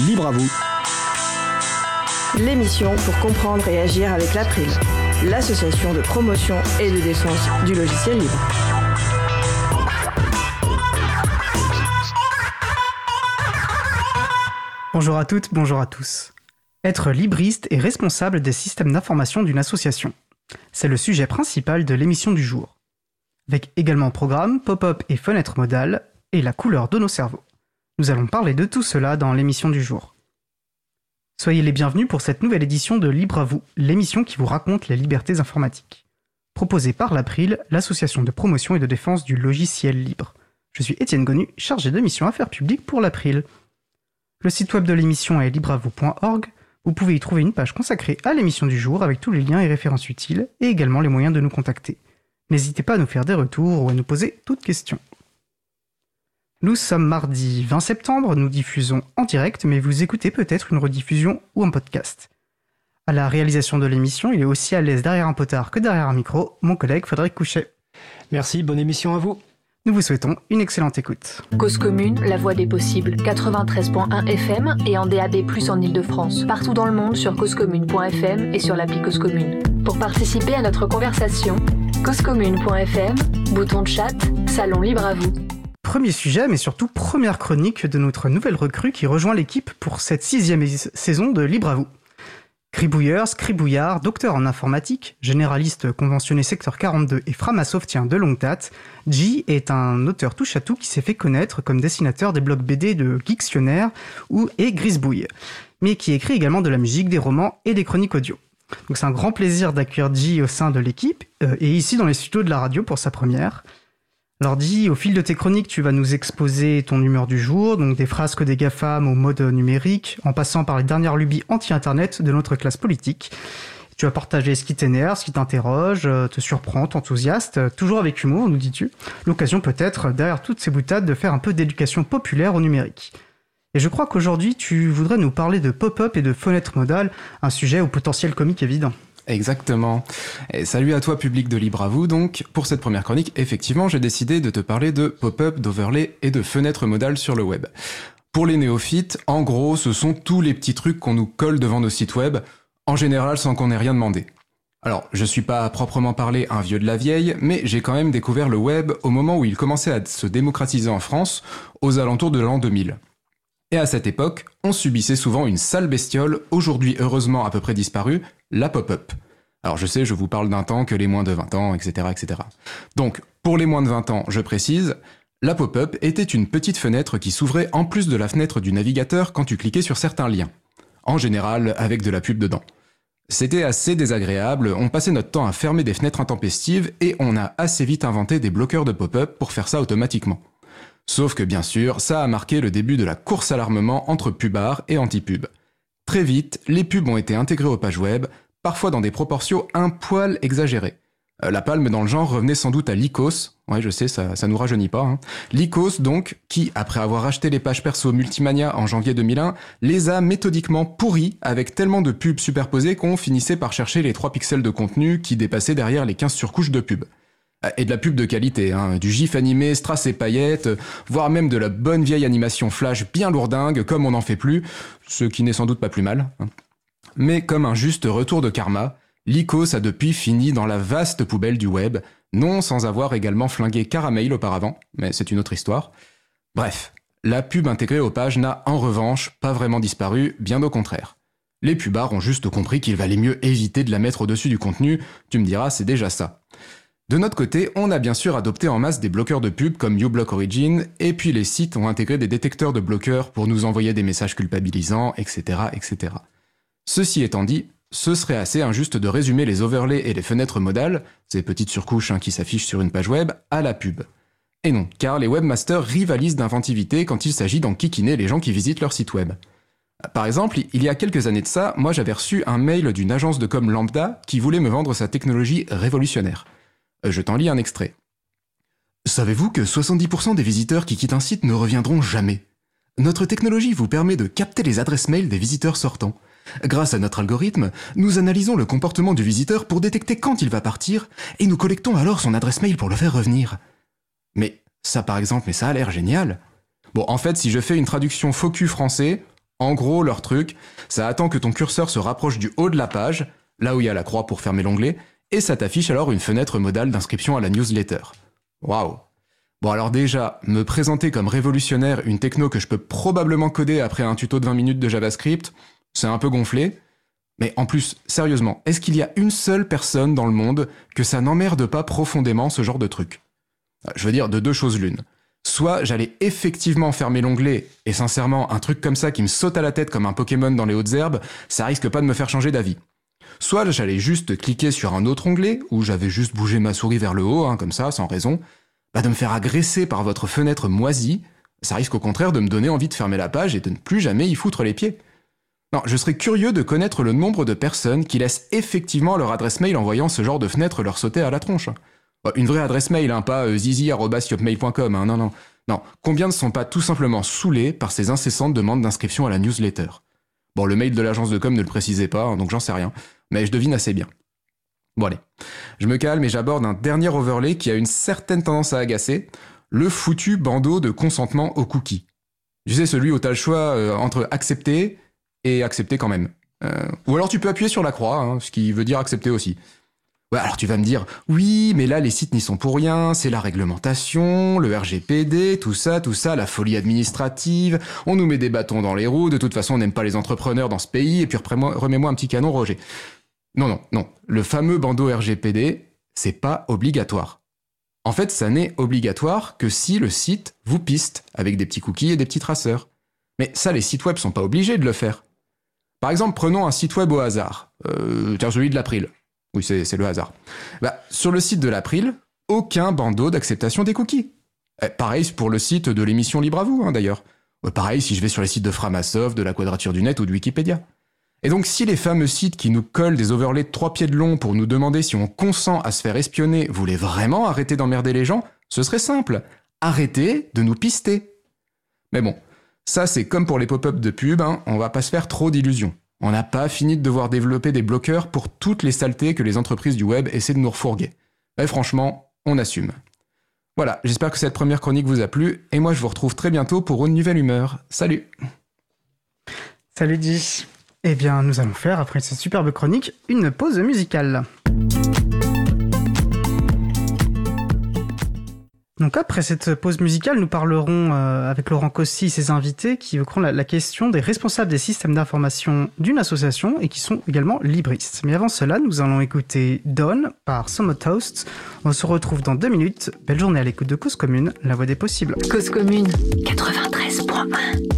Libre à vous. L'émission pour comprendre et agir avec l'April, l'association de promotion et de défense du logiciel libre. Bonjour à toutes, bonjour à tous. Être libriste et responsable des systèmes d'information d'une association. C'est le sujet principal de l'émission du jour. Avec également programme, pop-up et fenêtre modale, et la couleur de nos cerveaux. Nous allons parler de tout cela dans l'émission du jour. Soyez les bienvenus pour cette nouvelle édition de Libre à vous, l'émission qui vous raconte les libertés informatiques. Proposée par l'April, l'association de promotion et de défense du logiciel libre. Je suis Étienne Gonu, chargé de mission affaires publiques pour l'April. Le site web de l'émission est libreavou.org. Vous pouvez y trouver une page consacrée à l'émission du jour avec tous les liens et références utiles et également les moyens de nous contacter. N'hésitez pas à nous faire des retours ou à nous poser toutes questions. Nous sommes mardi 20 septembre, nous diffusons en direct, mais vous écoutez peut-être une rediffusion ou un podcast. À la réalisation de l'émission, il est aussi à l'aise derrière un potard que derrière un micro, mon collègue Frédéric Couchet. Merci, bonne émission à vous. Nous vous souhaitons une excellente écoute. Cause commune, la voix des possibles, 93.1 FM et en DAB+, en Ile-de-France. Partout dans le monde sur causecommune.fm et sur l'appli Cause Commune. Pour participer à notre conversation, causecommune.fm, bouton de chat, salon libre à vous. Premier sujet, mais surtout première chronique de notre nouvelle recrue qui rejoint l'équipe pour cette sixième saison de Libre à vous. Cribouilleur, scribouillard, docteur en informatique, généraliste conventionné secteur 42 et framasoftien de longue date, G est un auteur touche-à-tout qui s'est fait connaître comme dessinateur des blogs BD de Geektionnaire ou et Grisbouille, mais qui écrit également de la musique, des romans et des chroniques audio. Donc c'est un grand plaisir d'accueillir G au sein de l'équipe euh, et ici dans les studios de la radio pour sa première. Au fil de tes chroniques, tu vas nous exposer ton humeur du jour, donc des frasques des GAFAM au mode numérique, en passant par les dernières lubies anti-internet de notre classe politique. Tu vas partager ce qui t'énerve, ce qui t'interroge, euh, te surprend, t'enthousiaste, euh, toujours avec humour, nous dis-tu. L'occasion peut-être, derrière toutes ces boutades, de faire un peu d'éducation populaire au numérique. Et je crois qu'aujourd'hui, tu voudrais nous parler de pop-up et de fenêtre modale, un sujet au potentiel comique évident. Exactement. Et salut à toi public de Libre à vous donc. Pour cette première chronique, effectivement, j'ai décidé de te parler de pop-up, d'overlay et de fenêtres modales sur le web. Pour les néophytes, en gros, ce sont tous les petits trucs qu'on nous colle devant nos sites web, en général sans qu'on ait rien demandé. Alors, je suis pas à proprement parler un vieux de la vieille, mais j'ai quand même découvert le web au moment où il commençait à se démocratiser en France, aux alentours de l'an 2000. Et à cette époque, on subissait souvent une sale bestiole, aujourd'hui heureusement à peu près disparue, la pop-up. Alors je sais, je vous parle d'un temps que les moins de 20 ans, etc., etc. Donc, pour les moins de 20 ans, je précise, la pop-up était une petite fenêtre qui s'ouvrait en plus de la fenêtre du navigateur quand tu cliquais sur certains liens. En général, avec de la pub dedans. C'était assez désagréable, on passait notre temps à fermer des fenêtres intempestives et on a assez vite inventé des bloqueurs de pop-up pour faire ça automatiquement. Sauf que bien sûr, ça a marqué le début de la course à l'armement entre pubards et anti-pub. Très vite, les pubs ont été intégrées aux pages web, parfois dans des proportions un poil exagérées. Euh, la palme dans le genre revenait sans doute à Lycos, ouais je sais, ça, ça nous rajeunit pas, hein. Lycos donc, qui, après avoir acheté les pages perso Multimania en janvier 2001, les a méthodiquement pourris avec tellement de pubs superposées qu'on finissait par chercher les 3 pixels de contenu qui dépassaient derrière les 15 surcouches de pubs. Et de la pub de qualité, hein, du gif animé, strass et paillettes, voire même de la bonne vieille animation flash bien lourdingue, comme on n'en fait plus, ce qui n'est sans doute pas plus mal. Hein. Mais comme un juste retour de karma, l'ICOS a depuis fini dans la vaste poubelle du web, non sans avoir également flingué Caramel auparavant, mais c'est une autre histoire. Bref, la pub intégrée aux pages n'a en revanche pas vraiment disparu, bien au contraire. Les pubards ont juste compris qu'il valait mieux éviter de la mettre au-dessus du contenu, tu me diras, c'est déjà ça. De notre côté, on a bien sûr adopté en masse des bloqueurs de pub comme uBlock Origin, et puis les sites ont intégré des détecteurs de bloqueurs pour nous envoyer des messages culpabilisants, etc., etc. Ceci étant dit, ce serait assez injuste de résumer les overlays et les fenêtres modales, ces petites surcouches hein, qui s'affichent sur une page web, à la pub. Et non, car les webmasters rivalisent d'inventivité quand il s'agit d'enquiquiner les gens qui visitent leur site web. Par exemple, il y a quelques années de ça, moi j'avais reçu un mail d'une agence de com lambda qui voulait me vendre sa technologie révolutionnaire. Je t'en lis un extrait. Savez-vous que 70% des visiteurs qui quittent un site ne reviendront jamais? Notre technologie vous permet de capter les adresses mail des visiteurs sortants. Grâce à notre algorithme, nous analysons le comportement du visiteur pour détecter quand il va partir, et nous collectons alors son adresse mail pour le faire revenir. Mais ça par exemple, mais ça a l'air génial. Bon, en fait, si je fais une traduction focus français, En gros, leur truc, ça attend que ton curseur se rapproche du haut de la page, là où il y a la croix pour fermer l'onglet, et ça t'affiche alors une fenêtre modale d'inscription à la newsletter. Waouh Bon alors déjà, me présenter comme révolutionnaire une techno que je peux probablement coder après un tuto de 20 minutes de JavaScript, c'est un peu gonflé. Mais en plus, sérieusement, est-ce qu'il y a une seule personne dans le monde que ça n'emmerde pas profondément ce genre de truc? Je veux dire, de deux choses l'une. Soit j'allais effectivement fermer l'onglet, et sincèrement, un truc comme ça qui me saute à la tête comme un Pokémon dans les hautes herbes, ça risque pas de me faire changer d'avis. Soit j'allais juste cliquer sur un autre onglet, où j'avais juste bougé ma souris vers le haut, hein, comme ça, sans raison, bah, de me faire agresser par votre fenêtre moisie, ça risque au contraire de me donner envie de fermer la page et de ne plus jamais y foutre les pieds. Non, je serais curieux de connaître le nombre de personnes qui laissent effectivement leur adresse mail en voyant ce genre de fenêtre leur sauter à la tronche. Bah, une vraie adresse mail, hein, pas euh, zizi.yopmail.com, hein, non, non. Non, combien ne sont pas tout simplement saoulés par ces incessantes demandes d'inscription à la newsletter? Bon, le mail de l'agence de com ne le précisait pas, hein, donc j'en sais rien, mais je devine assez bien. Bon allez, je me calme et j'aborde un dernier overlay qui a une certaine tendance à agacer, le foutu bandeau de consentement aux cookies. Tu sais, celui où t'as le choix euh, entre accepter et accepter quand même. Euh, ou alors tu peux appuyer sur la croix, hein, ce qui veut dire accepter aussi. Ouais, alors tu vas me dire, oui, mais là les sites n'y sont pour rien, c'est la réglementation, le RGPD, tout ça, tout ça, la folie administrative, on nous met des bâtons dans les roues, de toute façon on n'aime pas les entrepreneurs dans ce pays, et puis remets-moi un petit canon, Roger. Non, non, non. Le fameux bandeau RGPD, c'est pas obligatoire. En fait, ça n'est obligatoire que si le site vous piste avec des petits cookies et des petits traceurs. Mais ça, les sites web sont pas obligés de le faire. Par exemple, prenons un site web au hasard. Euh, tiens, celui de l'April. Oui, c'est le hasard. Bah, sur le site de l'April, aucun bandeau d'acceptation des cookies. Eh, pareil pour le site de l'émission Libre à vous, hein, d'ailleurs. Euh, pareil si je vais sur les sites de Framasoft, de la Quadrature du Net ou de Wikipédia. Et donc si les fameux sites qui nous collent des overlays de trois pieds de long pour nous demander si on consent à se faire espionner voulaient vraiment arrêter d'emmerder les gens, ce serait simple. Arrêtez de nous pister. Mais bon, ça c'est comme pour les pop-up de pub, hein, on va pas se faire trop d'illusions. On n'a pas fini de devoir développer des bloqueurs pour toutes les saletés que les entreprises du web essaient de nous refourguer. Mais franchement, on assume. Voilà, j'espère que cette première chronique vous a plu, et moi je vous retrouve très bientôt pour une nouvelle humeur. Salut Salut Di eh bien, nous allons faire, après cette superbe chronique, une pause musicale. Donc après cette pause musicale, nous parlerons euh, avec Laurent Cossi et ses invités qui évoqueront la, question des responsables des systèmes d'information d'une association et qui sont également libristes. Mais avant cela, nous allons écouter Dawn par Summer Toast. On se retrouve dans deux minutes. Belle journée à l'écoute de Cause Commune, la voix des possibles. Cause Commune 93.1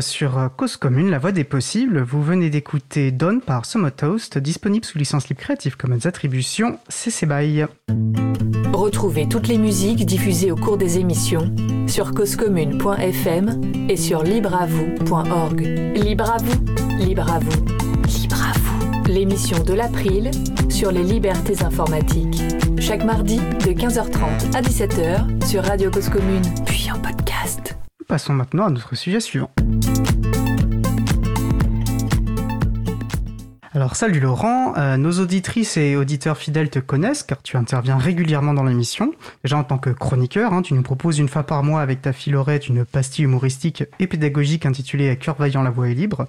sur euh, Cause Commune, la voix des possibles. Vous venez d'écouter Dawn par Toast, disponible sous licence libre Creative Commons Attribution CC BY. Retrouvez toutes les musiques diffusées au cours des émissions sur causecommune.fm et sur libreavoue.org. Libre à vous, libre à vous, libre à vous. L'émission de l'April sur les libertés informatiques. Chaque mardi de 15h30 à 17h sur Radio Cause Commune, puis en podcast. Passons maintenant à notre sujet suivant. Alors salut Laurent, euh, nos auditrices et auditeurs fidèles te connaissent car tu interviens régulièrement dans l'émission. Déjà en tant que chroniqueur, hein, tu nous proposes une fois par mois avec ta filorette une pastille humoristique et pédagogique intitulée cœur vaillant la voix est libre.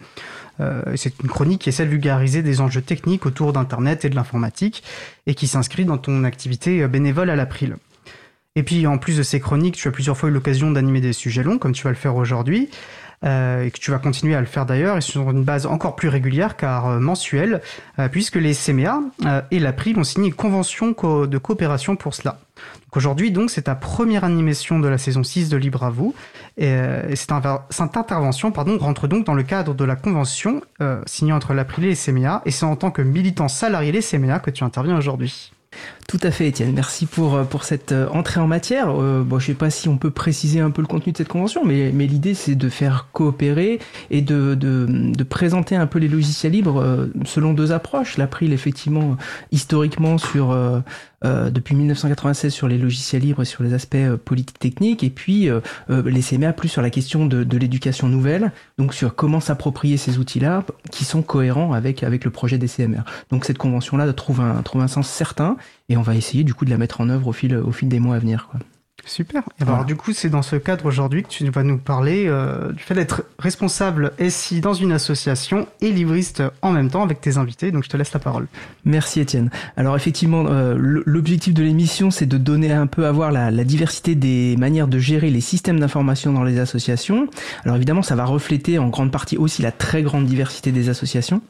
Euh, c'est une chronique qui essaie de vulgariser des enjeux techniques autour d'Internet et de l'informatique et qui s'inscrit dans ton activité bénévole à l'April. Et puis en plus de ces chroniques, tu as plusieurs fois eu l'occasion d'animer des sujets longs comme tu vas le faire aujourd'hui. Euh, et que tu vas continuer à le faire d'ailleurs, et sur une base encore plus régulière car euh, mensuelle, euh, puisque les CMA et l'April ont signé une convention de coopération pour cela. Aujourd'hui, donc, c'est ta première animation de la saison 6 de Libre à vous, et, cette, intervention pardon, rentre donc dans le cadre de la convention signée entre l'April et les CMA, et c'est en tant que militant salarié des CMA que tu interviens aujourd'hui. Tout à fait, Étienne. Merci pour, euh, pour cette euh, entrée en matière. Euh, bon, je sais pas si on peut préciser un peu le contenu de cette convention, mais, mais l'idée, c'est de faire coopérer et de, de, de, présenter un peu les logiciels libres selon deux approches. L'April, effectivement, historiquement, sur euh, depuis 1996 sur les logiciels libres et sur les aspects euh, politiques techniques, et puis euh, les CMA plus sur la question de, de l'éducation nouvelle, donc sur comment s'approprier ces outils-là qui sont cohérents avec, avec le projet des CMR. Donc cette convention-là trouve un, trouve un sens certain, et on va essayer du coup de la mettre en œuvre au fil, au fil des mois à venir. Quoi. Super. Alors du coup, c'est dans ce cadre aujourd'hui que tu vas nous parler euh, du fait d'être responsable SI dans une association et livriste en même temps avec tes invités. Donc je te laisse la parole. Merci Étienne. Alors effectivement, euh, l'objectif de l'émission, c'est de donner un peu à voir la, la, diversité des manières de gérer les systèmes d'information dans les associations. Alors évidemment, ça va refléter en grande partie aussi la très grande diversité des associations.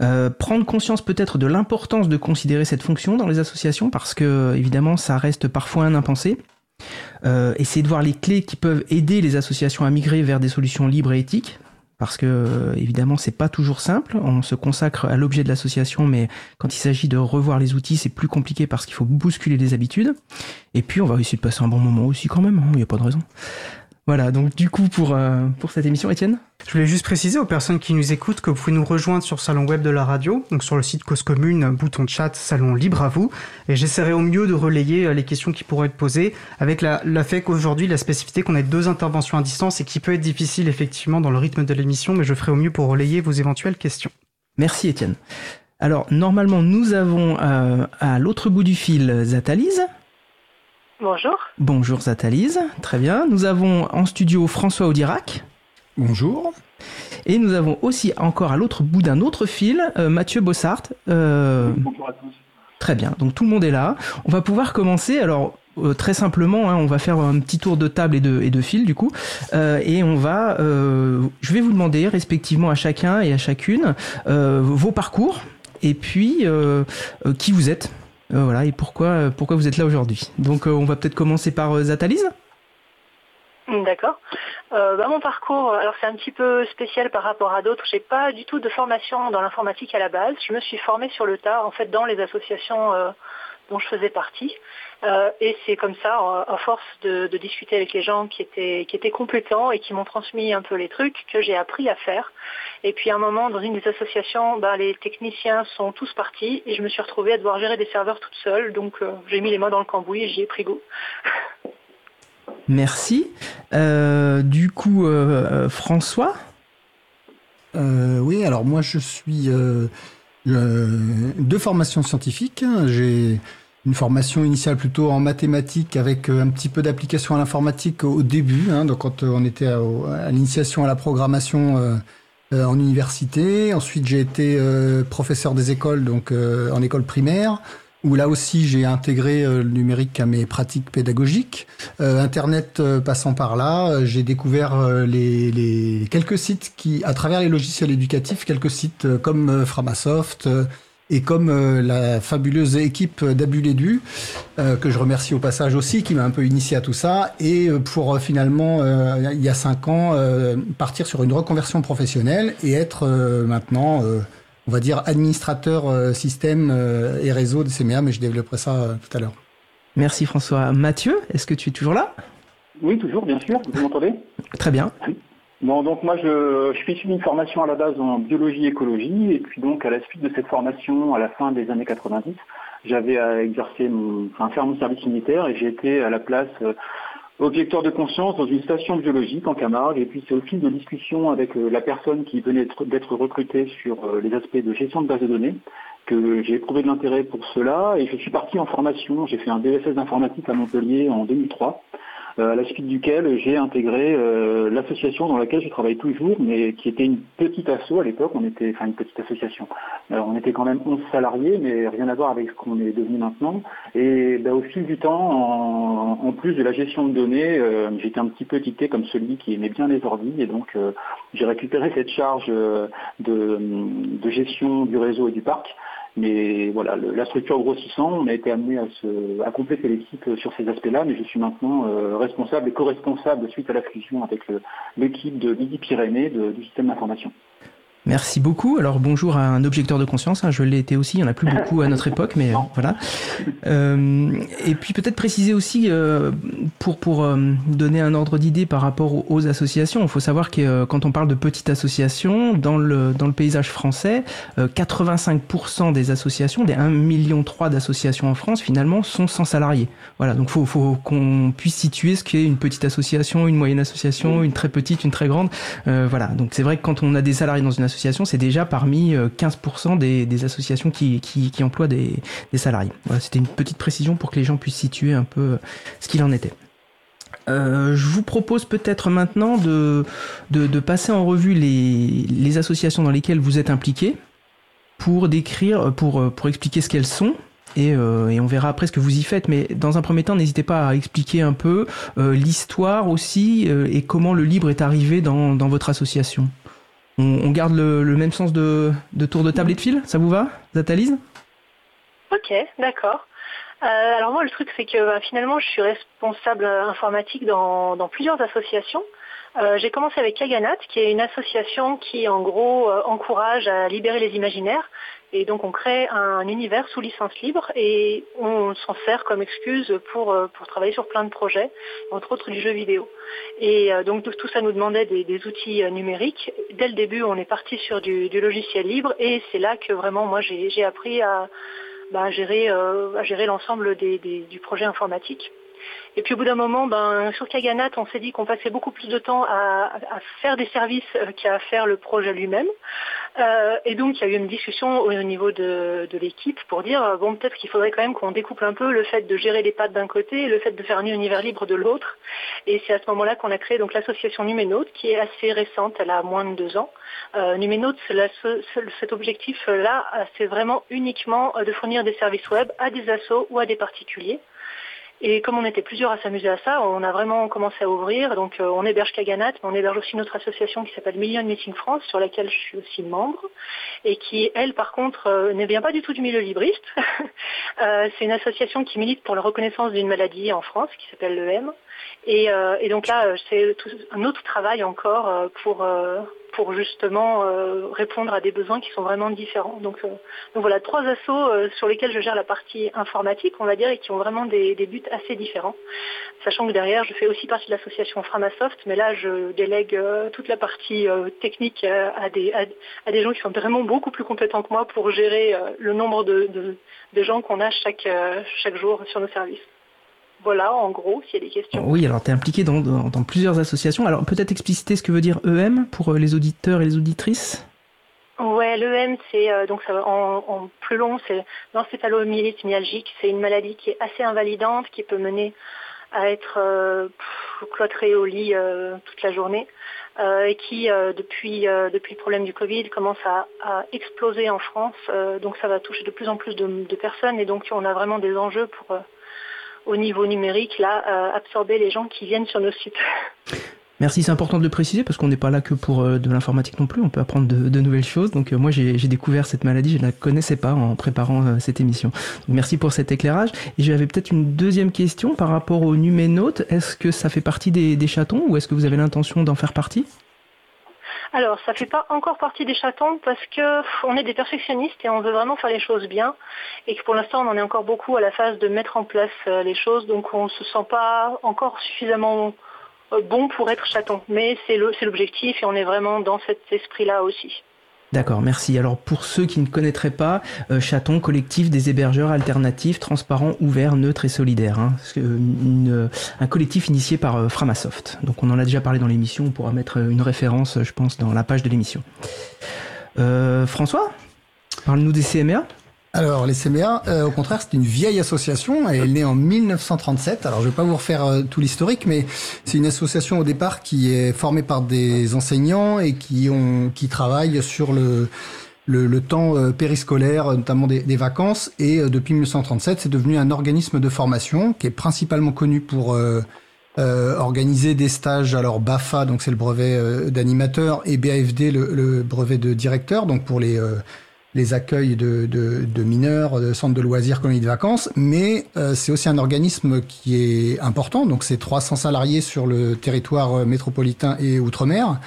Euh, prendre conscience peut-être de l'importance de considérer cette fonction dans les associations parce que évidemment ça reste parfois un impensé. Euh, essayer de voir les clés qui peuvent aider les associations à migrer vers des solutions libres et éthiques. Parce que euh, évidemment c'est pas toujours simple. On se consacre à l'objet de l'association, mais quand il s'agit de revoir les outils, c'est plus compliqué parce qu'il faut bousculer les habitudes. Et puis on va essayer de passer un bon moment aussi quand même. Hein, il n'y a pas de raison. Voilà, donc du coup pour, euh, pour cette émission, Étienne Je voulais juste préciser aux personnes qui nous écoutent que vous pouvez nous rejoindre sur le salon web de la radio, donc sur le site Cause Commune, bouton chat, salon libre à vous, et j'essaierai au mieux de relayer euh, les questions qui pourraient être posées, avec la, la fait qu'aujourd'hui, la spécificité qu'on ait deux interventions à distance et qui peut être difficile effectivement dans le rythme de l'émission, mais je ferai au mieux pour relayer vos éventuelles questions. Merci Étienne. Alors normalement, nous avons euh, à l'autre bout du fil Zatalise. Bonjour. Bonjour Zatalise, très bien. Nous avons en studio François Audirac. Bonjour. Et nous avons aussi encore à l'autre bout d'un autre fil euh, Mathieu Bossart. Euh, Bonjour à tous. Très bien, donc tout le monde est là. On va pouvoir commencer. Alors euh, très simplement, hein, on va faire un petit tour de table et de, et de fil du coup, et on va, je vais vous demander respectivement à chacun et à chacune vos parcours et puis qui vous êtes. Euh, voilà, et pourquoi, euh, pourquoi vous êtes là aujourd'hui? Donc euh, on va peut-être commencer par Zatalise? D'accord. Bah, mon parcours, alors c'est un petit peu spécial par rapport à d'autres. J'ai pas du tout de formation dans l'informatique à la base. Je me suis formée sur le tas, en fait, dans les associations dont je faisais partie. Et c'est comme ça, à force de, discuter avec les gens qui étaient, qui étaient compétents et qui m'ont transmis un peu les trucs, que j'ai appris à faire. Et puis à un moment, dans une des associations, ben, les techniciens sont tous partis et je me suis retrouvée à devoir gérer des serveurs toute seule. Donc euh, j'ai mis les mains dans le cambouis et j'y ai pris goût. Merci. Euh, du coup, François? Oui, alors moi je suis de formation scientifique. J'ai une formation initiale plutôt en mathématiques avec euh, un petit peu d'application à l'informatique au début, hein, donc quand euh, on était à, l'initiation à la programmation euh, en université. Ensuite, j'ai été professeur des écoles, donc en école primaire où là aussi j'ai intégré le numérique à mes pratiques pédagogiques. Internet passant par là, j'ai découvert les, les, quelques sites qui, à travers les logiciels éducatifs, quelques sites comme Framasoft, et comme euh, la fabuleuse équipe d'Abulédu, euh, que je remercie au passage aussi, qui m'a un peu initié à tout ça, et euh, pour finalement, il y a cinq ans, partir sur une reconversion professionnelle et être maintenant, on va dire, administrateur système et réseau de CMA, mais je développerai ça tout à l'heure. Merci François. Mathieu, est-ce que tu es toujours là? Oui, toujours, bien sûr. Vous m'entendez? Très bien. Bon, donc moi je, suis issu d'une formation à la base en biologie écologie et puis donc à la suite de cette formation à la fin des années 90, j'avais à exercer mon, enfin, faire mon service militaire et j'ai été à la place euh, objecteur de conscience dans une station biologique en Camargue et puis c'est au fil de discussions avec euh, la personne qui venait d'être recrutée sur euh, les aspects de gestion de base de données que j'ai éprouvé de l'intérêt pour cela et je suis parti en formation, j'ai fait un DSS d'informatique à Montpellier en 2003 euh, à la suite duquel j'ai intégré euh, l'association dans laquelle je travaille toujours, mais qui était une petite asso à l'époque, on était, enfin une petite association. Alors on était quand même 11 salariés, mais rien à voir avec ce qu'on est devenu maintenant. Et ben, au fil du temps, en, plus de la gestion de données, euh, j'étais un petit peu étiqueté comme celui qui aimait bien les ordi, et donc j'ai récupéré cette charge de, de gestion du réseau et du parc. Mais voilà, la structure grossissant, on a été amené à, compléter l'équipe sur ces aspects-là, mais je suis maintenant euh, responsable et co-responsable suite à la fusion avec l'équipe de Midi-Pyrénées du système d'information. Merci beaucoup. Alors bonjour à un objecteur de conscience, hein, je l'ai été aussi, il n'y en a plus beaucoup à notre époque, mais euh, voilà. Euh, et puis peut-être préciser aussi, euh, pour, pour donner un ordre d'idée par rapport aux, associations, il faut savoir que quand on parle de petites associations, dans le, dans le paysage français, 85% des associations, des 1,3 million d'associations en France, finalement, sont sans salariés. Voilà, donc faut, faut qu'on puisse situer ce qu'est une petite association, une moyenne association, une très petite, une très grande. voilà, donc c'est vrai que quand on a des salariés dans une association, c'est déjà parmi 15% euh, des, associations qui, emploient des, salariés. C'était une petite précision pour que les gens puissent situer un peu euh, ce qu'il en était. Euh, je vous propose peut-être maintenant de, passer en revue les, associations dans lesquelles vous êtes impliqués pour décrire, pour expliquer ce qu'elles sont. Et, on verra après ce que vous y faites. Mais dans un premier temps, n'hésitez pas à expliquer un peu l'histoire aussi et comment le libre est arrivé dans votre association. On, garde le, même sens de, tour de table et de fil, ça vous va, Zatalise? Ok, d'accord. Euh, alors moi, le truc, c'est que bah, finalement, je suis responsable informatique dans, plusieurs associations. Euh, j'ai commencé avec Kaganat, qui est une association qui, en gros, euh, encourage à libérer les imaginaires. Et donc on crée un univers sous licence libre et on s'en sert comme excuse pour, euh, pour travailler sur plein de projets, entre autres du jeu vidéo. Et euh, donc tout ça nous demandait des, outils euh, numériques. Dès le début, on est parti sur du, logiciel libre et c'est là que vraiment moi j'ai appris à, bah, gérer, gérer l'ensemble du projet informatique. Et puis au bout d'un moment, ben, sur Kaganat, on s'est dit qu'on passait beaucoup plus de temps à, faire des services euh, qu'à faire le projet lui-même. Euh, et donc il y a eu une discussion au, niveau de, l'équipe pour dire euh, bon peut-être qu'il faudrait quand même qu'on découpe un peu le fait de gérer les pattes d'un côté et le fait de faire un univers libre de l'autre. Et c'est à ce moment-là qu'on a créé l'association Numénote qui est assez récente, elle a moins de deux ans. Euh, cet objectif-là, c'est vraiment uniquement de fournir des services web à des assos ou à des particuliers. Et comme on était plusieurs à s'amuser à ça, on a vraiment commencé à ouvrir. Donc euh, on héberge Kaganat, mais on héberge aussi notre association qui s'appelle Million Meeting France, sur laquelle je suis aussi membre, et qui, elle, par contre, euh, ne vient pas du tout du milieu libriste. Euh, c'est une association qui milite pour la reconnaissance d'une maladie en France, qui s'appelle l'EM. Et, et, donc là, c'est un autre travail encore pour pour justement euh, répondre à des besoins qui sont vraiment différents. Donc, euh, voilà, trois assos euh, sur lesquels je gère la partie informatique, on va dire, et qui ont vraiment des, buts assez différents. Sachant que derrière, je fais aussi partie de l'association Framasoft, mais là, je délègue toute la partie technique à des, gens qui sont vraiment beaucoup plus compétents que moi pour gérer le nombre de, gens qu'on a chaque jour sur nos services. Voilà, en gros, s'il y a des questions. Oui, alors tu es impliqué dans, plusieurs associations. Alors peut-être expliciter ce que veut dire EM pour euh, les auditeurs et les auditrices? Ouais, l'EM, c'est euh, donc en, plus long, c'est l'encéphalomyélite myalgique. C'est une maladie qui est assez invalidante, qui peut mener à être euh, cloîtré au lit toute la journée et qui, depuis, depuis le problème du Covid, commence à, exploser en France. donc ça va toucher de plus en plus de, de, personnes et donc on a vraiment des enjeux pour au niveau numérique, là, euh, absorber les gens qui viennent sur nos sites. Merci, c'est important de le préciser parce qu'on n'est pas là que pour euh, de l'informatique non plus, on peut apprendre de, nouvelles choses. Donc euh, moi j'ai découvert cette maladie, je ne la connaissais pas en préparant cette émission. merci pour cet éclairage. Et j'avais peut-être une deuxième question par rapport au numénote. Est-ce que ça fait partie des, chatons ou est-ce que vous avez l'intention d'en faire partie? Alors, ça fait pas encore partie des chatons parce que on est des perfectionnistes et on veut vraiment faire les choses bien et que pour l'instant on en est encore beaucoup à la phase de mettre en place euh, les choses, donc on se sent pas encore suffisamment euh, bon pour être chaton. Mais c'est l'objectif et on est vraiment dans cet esprit-là aussi. D'accord, merci. Alors pour ceux qui ne connaîtraient pas, euh, Chaton, collectif des hébergeurs alternatifs, transparents, ouverts, neutres et solidaires. Hein. Euh, un collectif initié par euh, Framasoft. Donc on en a déjà parlé dans l'émission, on pourra mettre une référence, je pense, dans la page de l'émission. François, parle-nous des CMA alors, les CMA, euh, au contraire, c'est une vieille association. Elle est née en 1937. Alors, je vais pas vous refaire euh, tout l'historique, mais c'est une association au départ qui est formée par des enseignants et qui ont qui travaillent sur le le, temps euh, périscolaire, notamment des, vacances. Et depuis 1937, c'est devenu un organisme de formation qui est principalement connu pour organiser des stages. Alors BAFA, donc c'est le brevet d'animateur, et BAFD, le, brevet de directeur, donc pour les les accueils de, de, mineurs, de centres de loisirs, colonies de vacances, mais euh, c'est aussi un organisme qui est important, donc c'est 300 salariés sur le territoire euh, métropolitain et outre-mer,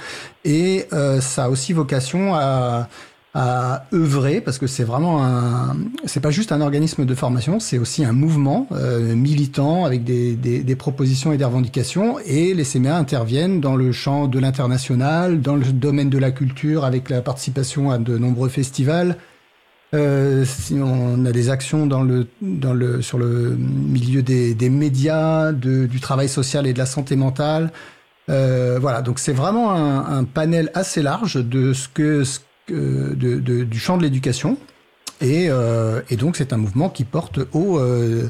et euh, ça a aussi vocation à à œuvrer parce que c'est vraiment un c'est pas juste un organisme de formation c'est aussi un mouvement euh, militant avec des, des, propositions et des revendications et les CMA interviennent dans le champ de l'international dans le domaine de la culture avec la participation à de nombreux festivals euh, on a des actions dans le, dans le, sur le milieu des, des médias, de, du travail social et de la santé mentale. Euh, voilà, donc c'est vraiment un, un, panel assez large de ce que, ce du champ de l'éducation. Et, euh, et, donc c'est un mouvement qui porte haut euh,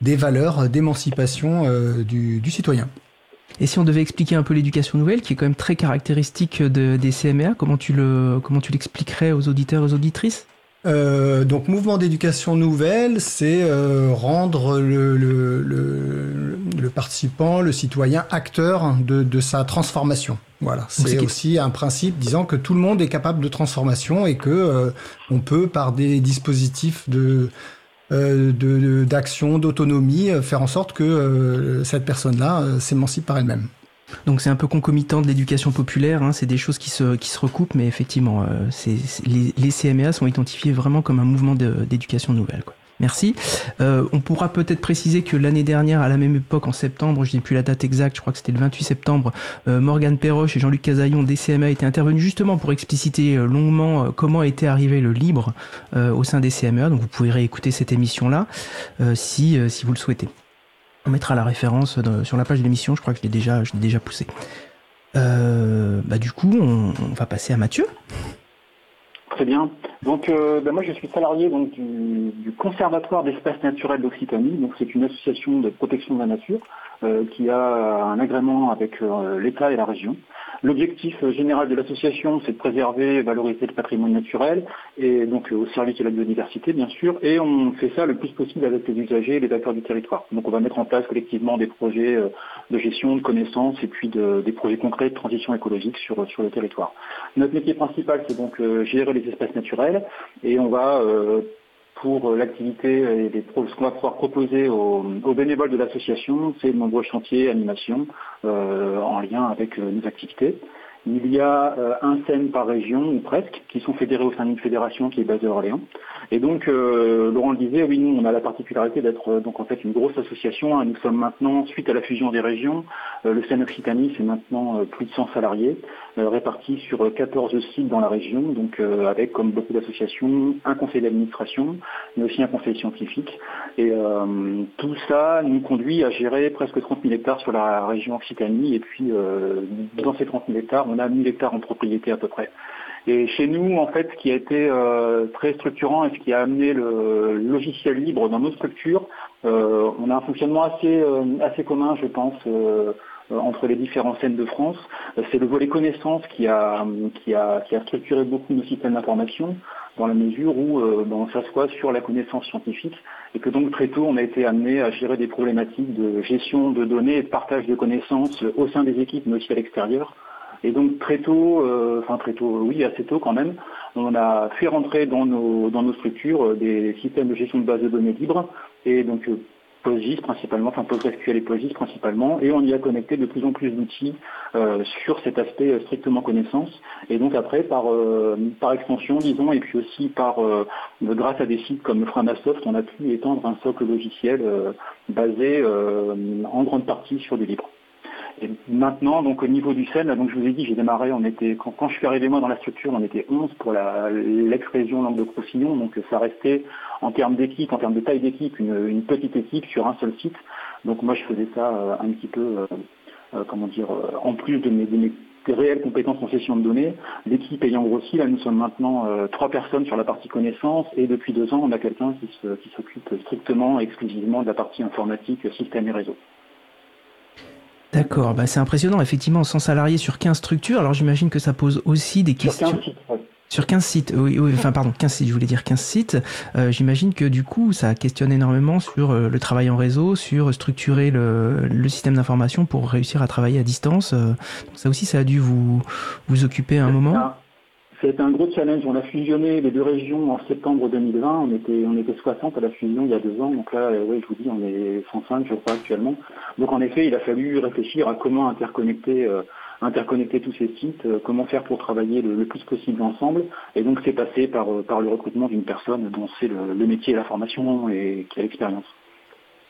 des valeurs d'émancipation euh, du, citoyen. Et si on devait expliquer un peu l'éducation nouvelle, qui est quand même très caractéristique de, des CMA, comment tu comment tu l'expliquerais aux auditeurs et aux auditrices? Euh, donc mouvement d'éducation nouvelle, c'est euh, rendre le, le, le, le, participant, le citoyen, acteur de, de sa transformation. Voilà, c'est aussi un principe disant que tout le monde est capable de transformation et que euh, on peut par des dispositifs de d'action, d'autonomie, faire en sorte que cette personne-là s'émancipe par elle-même. Donc c'est un peu concomitant de l'éducation populaire, hein, c'est des choses qui se, qui se recoupent, mais effectivement, euh, les, les, CMA sont identifiés vraiment comme un mouvement d'éducation nouvelle. Quoi. Merci. Euh, on pourra peut-être préciser que l'année dernière, à la même époque, en septembre, je n'ai plus la date exacte, je crois que c'était le 28 septembre, euh, Morgane Perroche et Jean-Luc Casaillon des CMA étaient intervenus justement pour expliciter euh, longuement euh, comment était arrivé le libre au sein des CMA. Donc vous pouvez réécouter cette émission-là si, si vous le souhaitez. On mettra la référence sur la page de l'émission, je crois que je l'ai déjà, déjà poussé. Euh, bah du coup, on, va passer à Mathieu. Très bien. Donc, euh, bah, moi, je suis salarié du, Conservatoire d'espaces naturels d'Occitanie. Donc, c'est une association de protection de la nature euh, qui a un agrément avec euh, l'État et la région. L'objectif euh, général de l'association, c'est de préserver et valoriser le patrimoine naturel, et donc au service de la biodiversité, bien sûr, et on fait ça le plus possible avec les usagers et les acteurs du territoire. Donc on va mettre en place collectivement des projets de gestion, de connaissances, et puis de, des projets concrets de transition écologique sur, sur le territoire. Notre métier principal, c'est donc gérer les espaces naturels, et on va pour euh, l'activité et ce qu'on va pouvoir proposer aux, bénévoles de l'association, c'est de nombreux chantiers, animations euh, en lien avec euh, nos activités. Il y a euh, un scène par région, ou presque, qui sont fédérés au sein d'une fédération qui est basée à Orléans. Et donc, euh, Laurent le disait, oui, nous, on a la particularité d'être euh, donc en fait une grosse association. Hein. Nous sommes maintenant, suite à la fusion des régions, le scène Occitanie, c'est maintenant plus de 100 salariés, répartis sur 14 sites dans la région, donc avec, comme beaucoup d'associations, un conseil d'administration, mais aussi un conseil scientifique. Et tout ça nous conduit à gérer presque 30 000 hectares sur la région Occitanie. Et puis, dans ces 30 000 hectares, on a 1000 hectares en propriété à peu près. Et chez nous, en fait, ce qui a été euh, très structurant et ce qui a amené le logiciel libre dans nos structures, euh, on a un fonctionnement assez, euh, assez commun, je pense, entre les différents scènes de France. C'est le volet connaissance qui a, qui, a, qui a structuré beaucoup nos systèmes d'information dans la mesure où ben, on s'assoit sur la connaissance scientifique et que donc très tôt on a été amené à gérer des problématiques de gestion de données et de partage de connaissances au sein des équipes mais aussi à l'extérieur et donc très tôt, euh, enfin très tôt, oui, assez tôt quand même, on a fait rentrer dans nos, dans nos structures euh, des systèmes de gestion de base de données libres et donc euh, PostGIS principalement, enfin PostgreSQL et PostGIS principalement, et on y a connecté de plus en plus d'outils euh, sur cet aspect euh, strictement connaissance. Et donc après, par, par extension, disons, et puis aussi par grâce à des sites comme Framasoft, on a pu étendre un socle logiciel basé en grande partie sur du libre. Et maintenant, donc au niveau du CEL, donc je vous ai dit, j'ai démarré, on était quand, je suis arrivé moi dans la structure, on était 11 pour l'ex-région Languedoc-Roussillon, donc ça restait en termes d'équipe, en termes de taille d'équipe, une, petite équipe sur un seul site. Donc moi je faisais ça euh, un petit peu, euh, euh, comment dire, en plus de mes, réelles compétences en session de données. L'équipe ayant grossi, là nous sommes maintenant trois personnes sur la partie connaissance et depuis deux ans on a quelqu'un qui s'occupe strictement, exclusivement de la partie informatique, système et réseau. D'accord, bah c'est impressionnant, effectivement, 100 salariés sur 15 structures, alors j'imagine que ça pose aussi des questions... Sur 15 sites, Sur 15 sites, oui, oui, enfin pardon, 15 sites, je voulais dire 15 sites. Euh, j'imagine que du coup, ça questionne énormément sur euh, le travail en réseau, sur structurer le, le système d'information pour réussir à travailler à distance. Euh, ça aussi, ça a dû vous, vous occuper un moment c'est un gros challenge. On a fusionné les deux régions en septembre 2020. On était, on était 60 à la fusion il y a deux ans. Donc là, euh, oui, je vous dis, on est 105, je crois, actuellement. Donc en effet, il a fallu réfléchir à comment interconnecter, euh, interconnecter tous ces sites, euh, comment faire pour travailler le, plus possible ensemble. Et donc c'est passé par, par le recrutement d'une personne dont c'est le, métier et la formation et qui a l'expérience.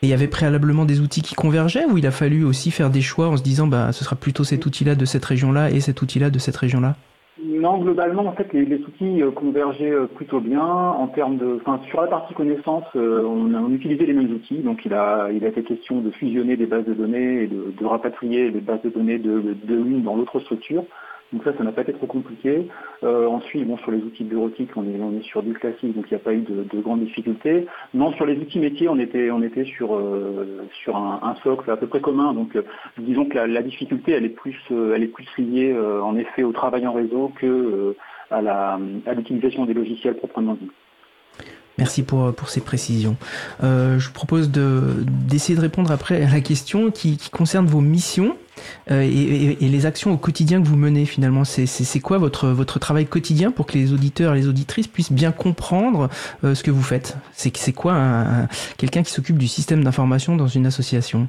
Et il y avait préalablement des outils qui convergeaient ou il a fallu aussi faire des choix en se disant bah ce sera plutôt cet outil-là de cette région-là et cet outil-là de cette région-là? Non, globalement, en fait, les, outils euh, convergeaient euh, plutôt bien en termes de, enfin, sur la partie connaissance, euh, on, a, utilisait les mêmes outils. Donc, il a, il a été question de fusionner des bases de données et de, de rapatrier les bases de données de, de l'une dans l'autre structure. Donc ça, ça n'a pas été trop compliqué. Euh, ensuite, bon, sur les outils bureautiques, on est, on est sur du classique, donc il n'y a pas eu de, de, grandes difficultés. Non, sur les outils métiers, on était, on était sur, euh, sur un, socle à peu près commun. Donc euh, disons que la, la, difficulté, elle est plus, euh, elle est plus liée en effet au travail en réseau que à l'utilisation des logiciels proprement dit. Merci pour, pour ces précisions. Euh, je vous propose d'essayer de, répondre après à la question qui, qui concerne vos missions euh, et, les actions au quotidien que vous menez finalement. C'est quoi votre, votre travail quotidien pour que les auditeurs et les auditrices puissent bien comprendre euh, ce que vous faites? C'est quoi un, quelqu'un qui s'occupe du système d'information dans une association?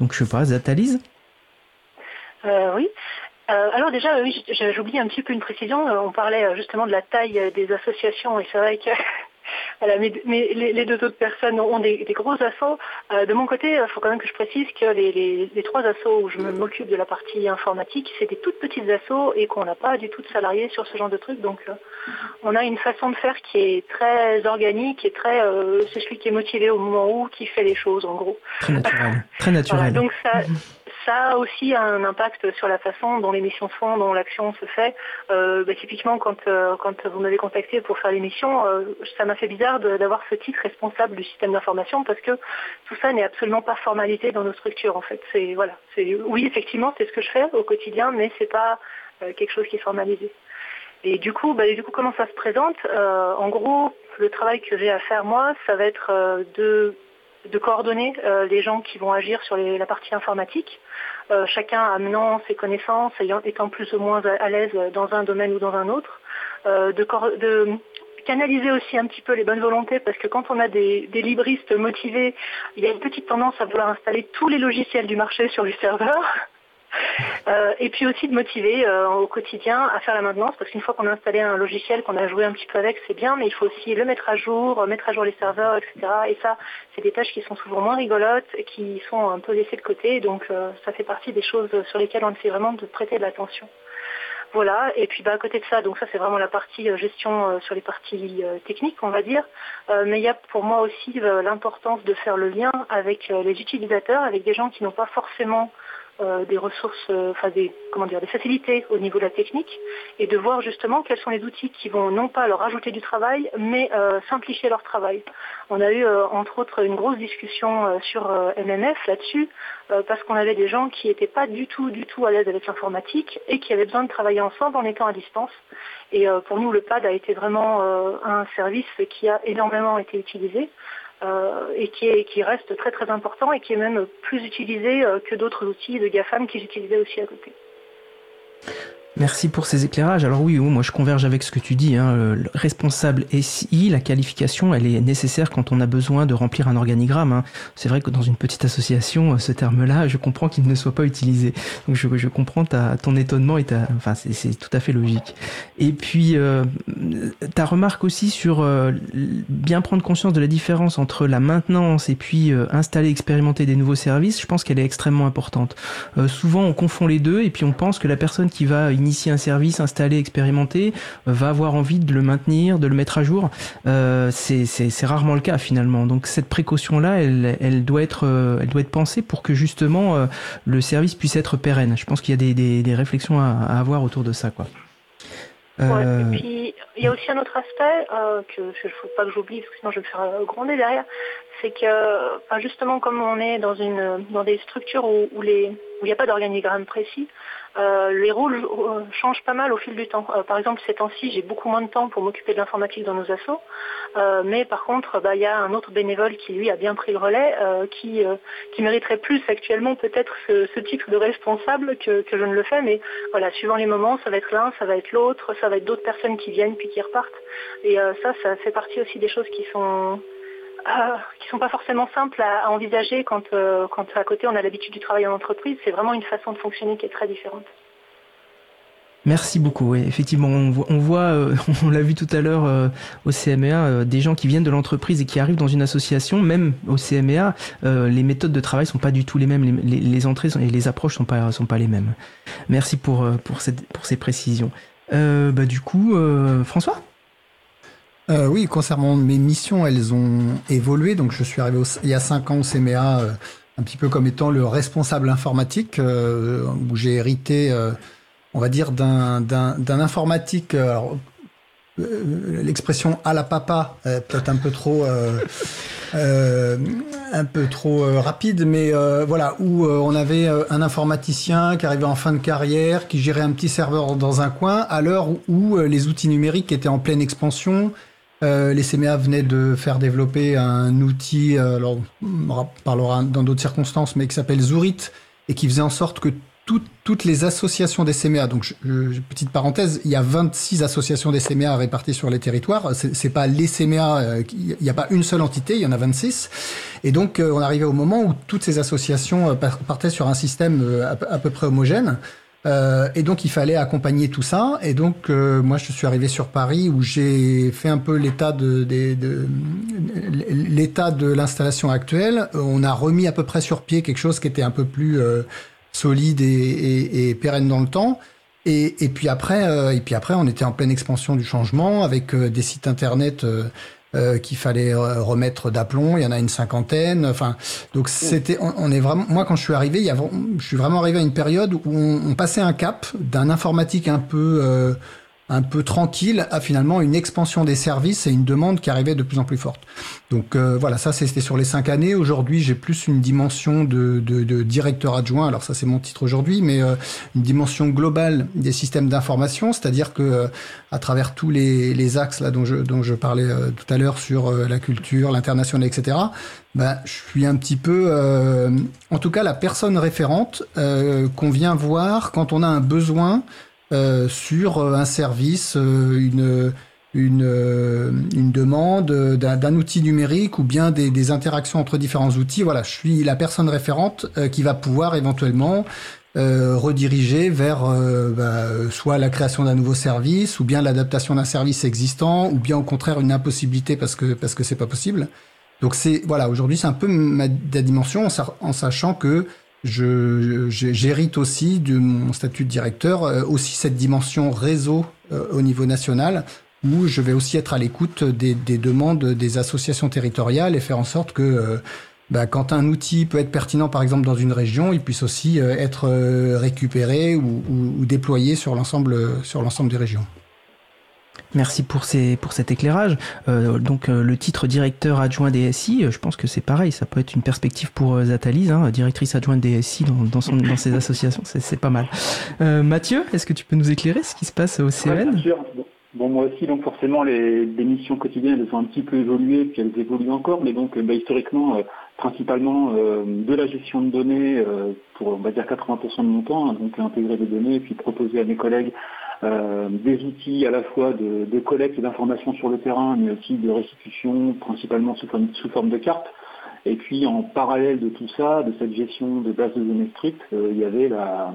Donc je sais pas, Zatalise euh, Oui. Alors déjà, oui, j'oublie un petit peu une précision. On parlait justement de la taille des associations et c'est vrai que mais, les, deux autres personnes ont des, gros assauts. Euh, de mon côté, il faut quand même que je précise que les, trois assauts où je m'occupe de la partie informatique, c'est des toutes petites assauts et qu'on n'a pas du tout de salariés sur ce genre de trucs. Donc, euh, on a une façon de faire qui est très organique et très, euh, c'est celui qui est motivé au moment où qui fait les choses, en gros. Très naturel. Très naturel. donc ça, ça a aussi un impact sur la façon dont l'émission se font, dont l'action se fait. Euh, bah, typiquement, quand, euh, quand vous m'avez contacté pour faire l'émission, euh, ça m'a fait bizarre d'avoir ce titre responsable du système d'information parce que tout ça n'est absolument pas formalité dans nos structures. En fait, c'est voilà, oui effectivement c'est ce que je fais au quotidien, mais c'est pas quelque chose qui est formalisé. Et du coup, bah, du coup, comment ça se présente? En gros, le travail que j'ai à faire moi, ça va être de de coordonner euh, les gens qui vont agir sur la partie informatique, euh, chacun amenant ses connaissances, étant plus ou moins à, l'aise dans un domaine ou dans un autre, euh, de, canaliser aussi un petit peu les bonnes volontés parce que quand on a des, des, libristes motivés, il y a une petite tendance à vouloir installer tous les logiciels du marché sur les serveurs. Euh, et puis aussi de motiver euh, au quotidien à faire la maintenance, parce qu'une fois qu'on a installé un logiciel, qu'on a joué un petit peu avec, c'est bien, mais il faut aussi le mettre à jour, mettre à jour les serveurs, etc. Et ça, c'est des tâches qui sont souvent moins rigolotes, qui sont un peu laissées de côté, donc euh, ça fait partie des choses sur lesquelles on essaie vraiment de prêter de l'attention. Voilà, et puis bah, à côté de ça, donc ça c'est vraiment la partie gestion sur les parties techniques, on va dire. mais il y a pour moi aussi l'importance de faire le lien avec les utilisateurs, avec des gens qui n'ont pas forcément euh, des ressources, euh, enfin des comment dire, des facilités au niveau de la technique, et de voir justement quels sont les outils qui vont non pas leur ajouter du travail, mais euh, simplifier leur travail. On a eu entre autres une grosse discussion sur MMF là-dessus, parce qu'on avait des gens qui n'étaient pas du tout, du tout à l'aise avec l'informatique et qui avaient besoin de travailler ensemble en étant à distance. Et pour nous, le PAD a été vraiment un service qui a énormément été utilisé. Euh, et qui, qui, reste très très important et qui est même plus utilisé euh, que d'autres outils de GAFAM qui j'utilisais aussi à côté. Merci pour ces éclairages. Alors oui, moi je converge avec ce que tu dis. Hein. Le responsable SI, la qualification, elle est nécessaire quand on a besoin de remplir un organigramme. Hein. C'est vrai que dans une petite association, ce terme-là, je comprends qu'il ne soit pas utilisé. Donc je, je comprends ta, ton étonnement et ta, enfin c'est tout à fait logique. Et puis euh, ta remarque aussi sur euh, bien prendre conscience de la différence entre la maintenance et puis euh, installer, expérimenter des nouveaux services. Je pense qu'elle est extrêmement importante. Euh, souvent on confond les deux et puis on pense que la personne qui va un service, installer, expérimenter, va avoir envie de le maintenir, de le mettre à jour. Euh, c'est rarement le cas finalement. Donc cette précaution-là, elle, elle, doit être, euh, elle doit être pensée pour que justement euh, le service puisse être pérenne. Je pense qu'il y a des, des, des réflexions à, à, avoir autour de ça, quoi. Ouais, et puis il y a aussi un autre aspect euh, que je ne faut pas que j'oublie parce que sinon je vais me faire gronder derrière, c'est que enfin, justement comme on est dans une dans des structures où, où les où il n'y a pas d'organigramme précis, euh, les rôles euh, changent pas mal au fil du temps. Euh, par exemple, ces temps-ci, j'ai beaucoup moins de temps pour m'occuper de l'informatique dans nos assos, mais par contre, bah, il y a un autre bénévole qui lui a bien pris le relais, qui, qui mériterait plus actuellement peut-être ce, ce, titre de responsable que, que, je ne le fais, mais voilà, suivant les moments, ça va être l'un, ça va être l'autre, ça va être d'autres personnes qui viennent puis qui repartent, et ça, ça fait partie aussi des choses qui sont euh, qui sont pas forcément simples à, envisager quand, euh, quand à côté on a l'habitude du travail en entreprise. C'est vraiment une façon de fonctionner qui est très différente. Merci beaucoup. Oui, effectivement, on voit, on, voit, euh, on l'a vu tout à l'heure au CMEA, des gens qui viennent de l'entreprise et qui arrivent dans une association, même au CMEA, les méthodes de travail sont pas du tout les mêmes, les, les, les entrées et les approches sont pas sont pas les mêmes. Merci pour pour cette pour ces précisions. bah du coup, François? Euh, oui, concernant mes missions, elles ont évolué. Donc, je suis arrivé au, il y a cinq ans au CMA, euh, un petit peu comme étant le responsable informatique, euh, où j'ai hérité, euh, on va dire, d'un informatique. Alors, l'expression à la papa, peut-être un peu trop. un peu trop rapide, mais voilà, où on avait un informaticien qui arrivait en fin de carrière, qui gérait un petit serveur dans un coin, à l'heure où, où les outils numériques étaient en pleine expansion, euh, les CMA venaient de faire développer un outil, euh, alors on parlera dans d'autres circonstances, mais qui s'appelle Zourit et qui faisait en sorte que tout, toutes les associations des CMA, donc je, petite parenthèse, il y a 26 associations des CMA réparties sur les territoires. C'est pas les CMA, euh, il n'y a pas une seule entité, il y en a 26. Et donc euh, on arrivait au moment où toutes ces associations partaient sur un système à peu près homogène. Euh, et donc il fallait accompagner tout ça. Et donc euh, moi je suis arrivé sur Paris où j'ai fait un peu l'état de, de, de l'état de l'installation actuelle. On a remis à peu près sur pied quelque chose qui était un peu plus euh, solide et, et, et, pérenne dans le temps. Et, et puis après, euh, et puis après, on était en pleine expansion du changement avec euh, des sites internet euh, qu'il fallait remettre d'aplomb. Il y en a une cinquantaine. Enfin, donc c'était, on, on, est vraiment. Moi, quand je suis arrivé, il y a, je suis vraiment arrivé à une période où on, on passait un cap d'un informatique un peu euh, un peu tranquille à finalement une expansion des services et une demande qui arrivait de plus en plus forte. Donc euh, voilà, ça c'était sur les cinq années. Aujourd'hui, j'ai plus une dimension de, de, de, directeur adjoint. Alors ça c'est mon titre aujourd'hui, mais euh, une dimension globale des systèmes d'information, c'est-à-dire que euh, à travers tous les, les, axes là dont je, dont je parlais euh, tout à l'heure sur euh, la culture, l'international, etc. Ben, je suis un petit peu, en tout cas, la personne référente qu'on vient voir quand on a un besoin euh, sur un service, euh, une, une, euh, une demande d'un outil numérique ou bien des, des, interactions entre différents outils. Voilà, je suis la personne référente euh, qui va pouvoir éventuellement euh, rediriger vers bah, soit la création d'un nouveau service ou bien l'adaptation d'un service existant ou bien au contraire une impossibilité parce que parce que c'est pas possible. Donc c'est voilà aujourd'hui c'est un peu ma, ma dimension en, sachant que j'hérite aussi de mon statut de directeur euh, aussi cette dimension réseau euh, au niveau national où je vais aussi être à l'écoute des, des, demandes des associations territoriales et faire en sorte que euh, bah, quand un outil peut être pertinent par exemple dans une région, il puisse aussi être récupéré ou, ou, ou déployé sur l'ensemble sur l'ensemble des régions. Merci pour, ces, pour cet éclairage. Euh, donc euh, le titre directeur adjoint DSI, euh, je pense que c'est pareil, ça peut être une perspective pour euh, Zatalise, hein, directrice adjointe DSI dans, dans, son, dans ses associations, c'est pas mal. Euh, Mathieu, est-ce que tu peux nous éclairer ce qui se passe au CN ouais, bien sûr. Bon, moi aussi, donc forcément, les, missions quotidiennes, elles ont un petit peu évolué, puis elles évoluent encore, mais donc bah, historiquement, principalement de la gestion de données pour, on va dire, 80% de mon temps, hein, donc intégrer des données, et puis proposer à mes collègues des outils à la fois de, collecte d'informations sur le terrain, mais aussi de restitution, principalement sous forme de cartes. Et puis en parallèle de tout ça, de cette gestion de base de données strictes, euh, il y avait la,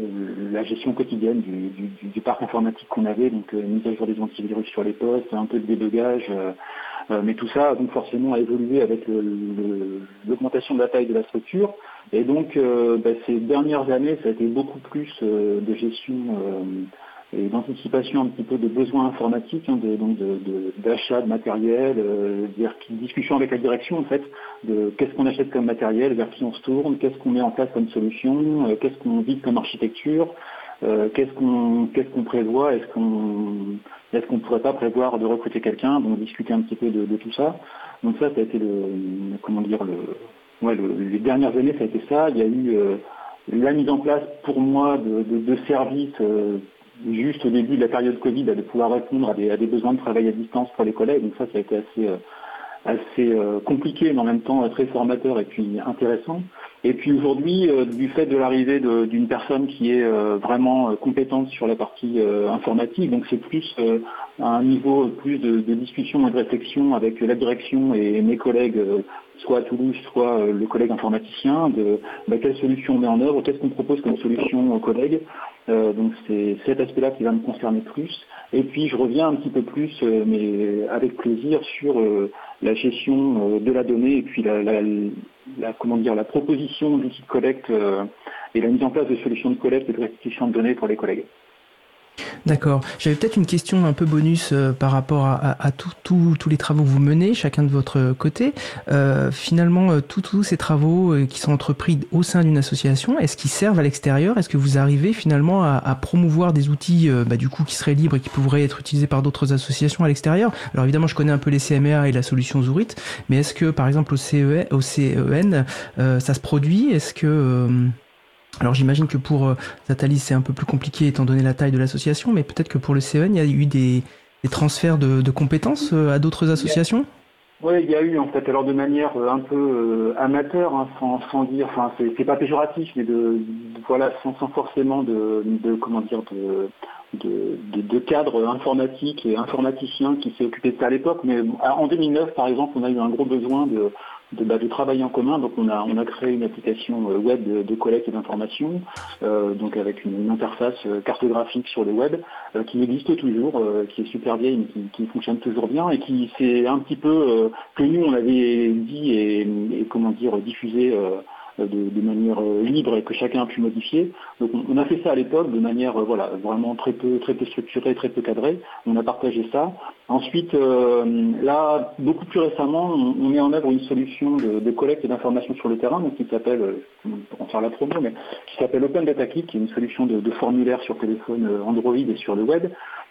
euh, gestion quotidienne du, parc informatique qu'on avait, donc euh, mise à jour des antivirus sur les postes, un peu de débugage, mais tout ça donc forcément a évolué avec l'augmentation de la taille de la structure. Et donc bah, ces dernières années, ça a été beaucoup plus de gestion et d'anticipation un petit peu de besoins informatiques, hein, de, d'achat de, matériel, euh, discussion avec la direction en fait, de qu'est-ce qu'on achète comme matériel, vers qui on se tourne, qu'est-ce qu'on met en place comme solution, euh, qu'est-ce qu'on vise comme architecture, euh, qu'est-ce qu'on prévoit, est-ce qu'on est-ce pourrait pas prévoir de recruter quelqu'un, donc discuter un petit peu de, tout ça. Donc ça, ça a été le comment dire le ouais, les dernières années, ça a été ça. Il y a eu la mise en place pour moi de, de services juste au début de la période Covid, de pouvoir répondre à des, besoins de travail à distance pour les collègues. Donc ça, ça a été assez, euh, assez euh, compliqué, mais en même temps très formateur et puis intéressant. Et puis aujourd'hui, euh, du fait de l'arrivée d'une personne qui est vraiment compétente sur la partie informatique, donc c'est plus à un niveau plus de, discussion et de réflexion avec la direction et mes collègues, soit à Toulouse, soit le collègue informaticien, de bah, quelle solution on met en œuvre, qu'est-ce qu'on propose comme solution aux collègues, euh, donc c'est cet aspect-là qui va me concerner plus. Et puis je reviens un petit peu plus, euh, mais avec plaisir, sur euh, la gestion de la donnée et puis la, comment dire, la proposition d'outils de collecte et la mise en place de solutions de collecte et de restitution de données pour les collègues. D'accord. J'avais peut-être une question un peu bonus euh, par rapport à, tous les travaux que vous menez, chacun de votre côté. Euh, finalement, euh, tous ces travaux qui sont entrepris au sein d'une association, est-ce qu'ils servent à l'extérieur? Est-ce que vous arrivez finalement à, promouvoir des outils bah, du coup qui seraient libres et qui pourraient être utilisés par d'autres associations à l'extérieur? Alors évidemment, je connais un peu les CMA et la solution Zurit, mais est-ce que par exemple au, CE, au CEN, ça se produit? Est-ce que alors j'imagine que pour euh, Zatalis c'est un peu plus compliqué étant donné la taille de l'association, mais peut-être que pour le CEN il y a eu des, transferts de, compétences euh, à d'autres associations? Oui, il y a eu en fait, alors de manière euh, un peu amateur, hein, sans, dire, enfin c'est pas péjoratif, mais de, voilà, sans, forcément de, comment dire de, de, cadres informatiques et informaticiens qui s'est occupé de ça à l'époque. Mais en 2009, par exemple, on a eu un gros besoin de, de, bah, de travail en commun. Donc on a, on a créé une application euh, web de, collecte d'informations, euh, donc avec une, interface euh, cartographique sur le web qui existe toujours, qui est super vieille mais qui, fonctionne toujours bien et qui c'est un petit peu que nous on avait dit et, et comment dire diffusé euh, de, manière euh, libre et que chacun a pu modifier. Donc on, a fait ça à l'époque de manière euh, voilà vraiment très peu très peu structurée, très peu cadrée. On a partagé ça. Ensuite, là, beaucoup plus récemment, on, met en œuvre une solution de, collecte d'informations sur le terrain, donc qui s'appelle, pour faire la promo, mais qui s'appelle Open Data Kit, qui est une solution de, de formulaire sur téléphone Android et sur le web,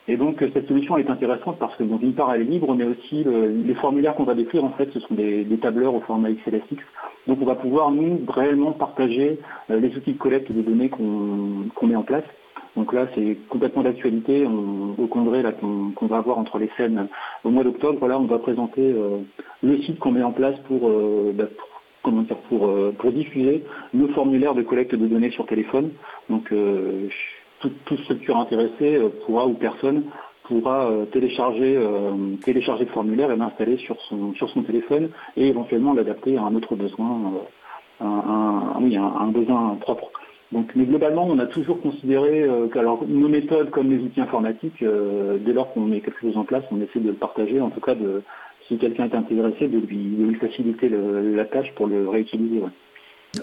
et donc cette solution est intéressante parce que d'une part elle est libre, mais aussi les formulaires qu'on va décrire en fait ce sont des, tableurs au format XLSX. Donc on va pouvoir nous réellement partager euh, les outils de collecte de données qu'on met en place. Donc là c'est complètement d'actualité. Au congrès qu'on va avoir entre les scènes au mois d'octobre, là on va présenter euh, le site qu'on met en place pour, euh, bah, comment dire, pour, diffuser nos formulaires de collecte de données sur téléphone. Toute, structure intéressée euh, pourra ou personne pourra euh, télécharger, euh, télécharger le formulaire et l'installer sur son, téléphone et éventuellement l'adapter à un autre besoin, un, oui, un, besoin propre. Donc, mais globalement, on a toujours considéré que nos méthodes comme les outils informatiques, dès lors qu'on met quelque chose en place, on essaie de le partager, en tout cas de si quelqu'un est intéressé, de lui, faciliter la tâche pour le réutiliser.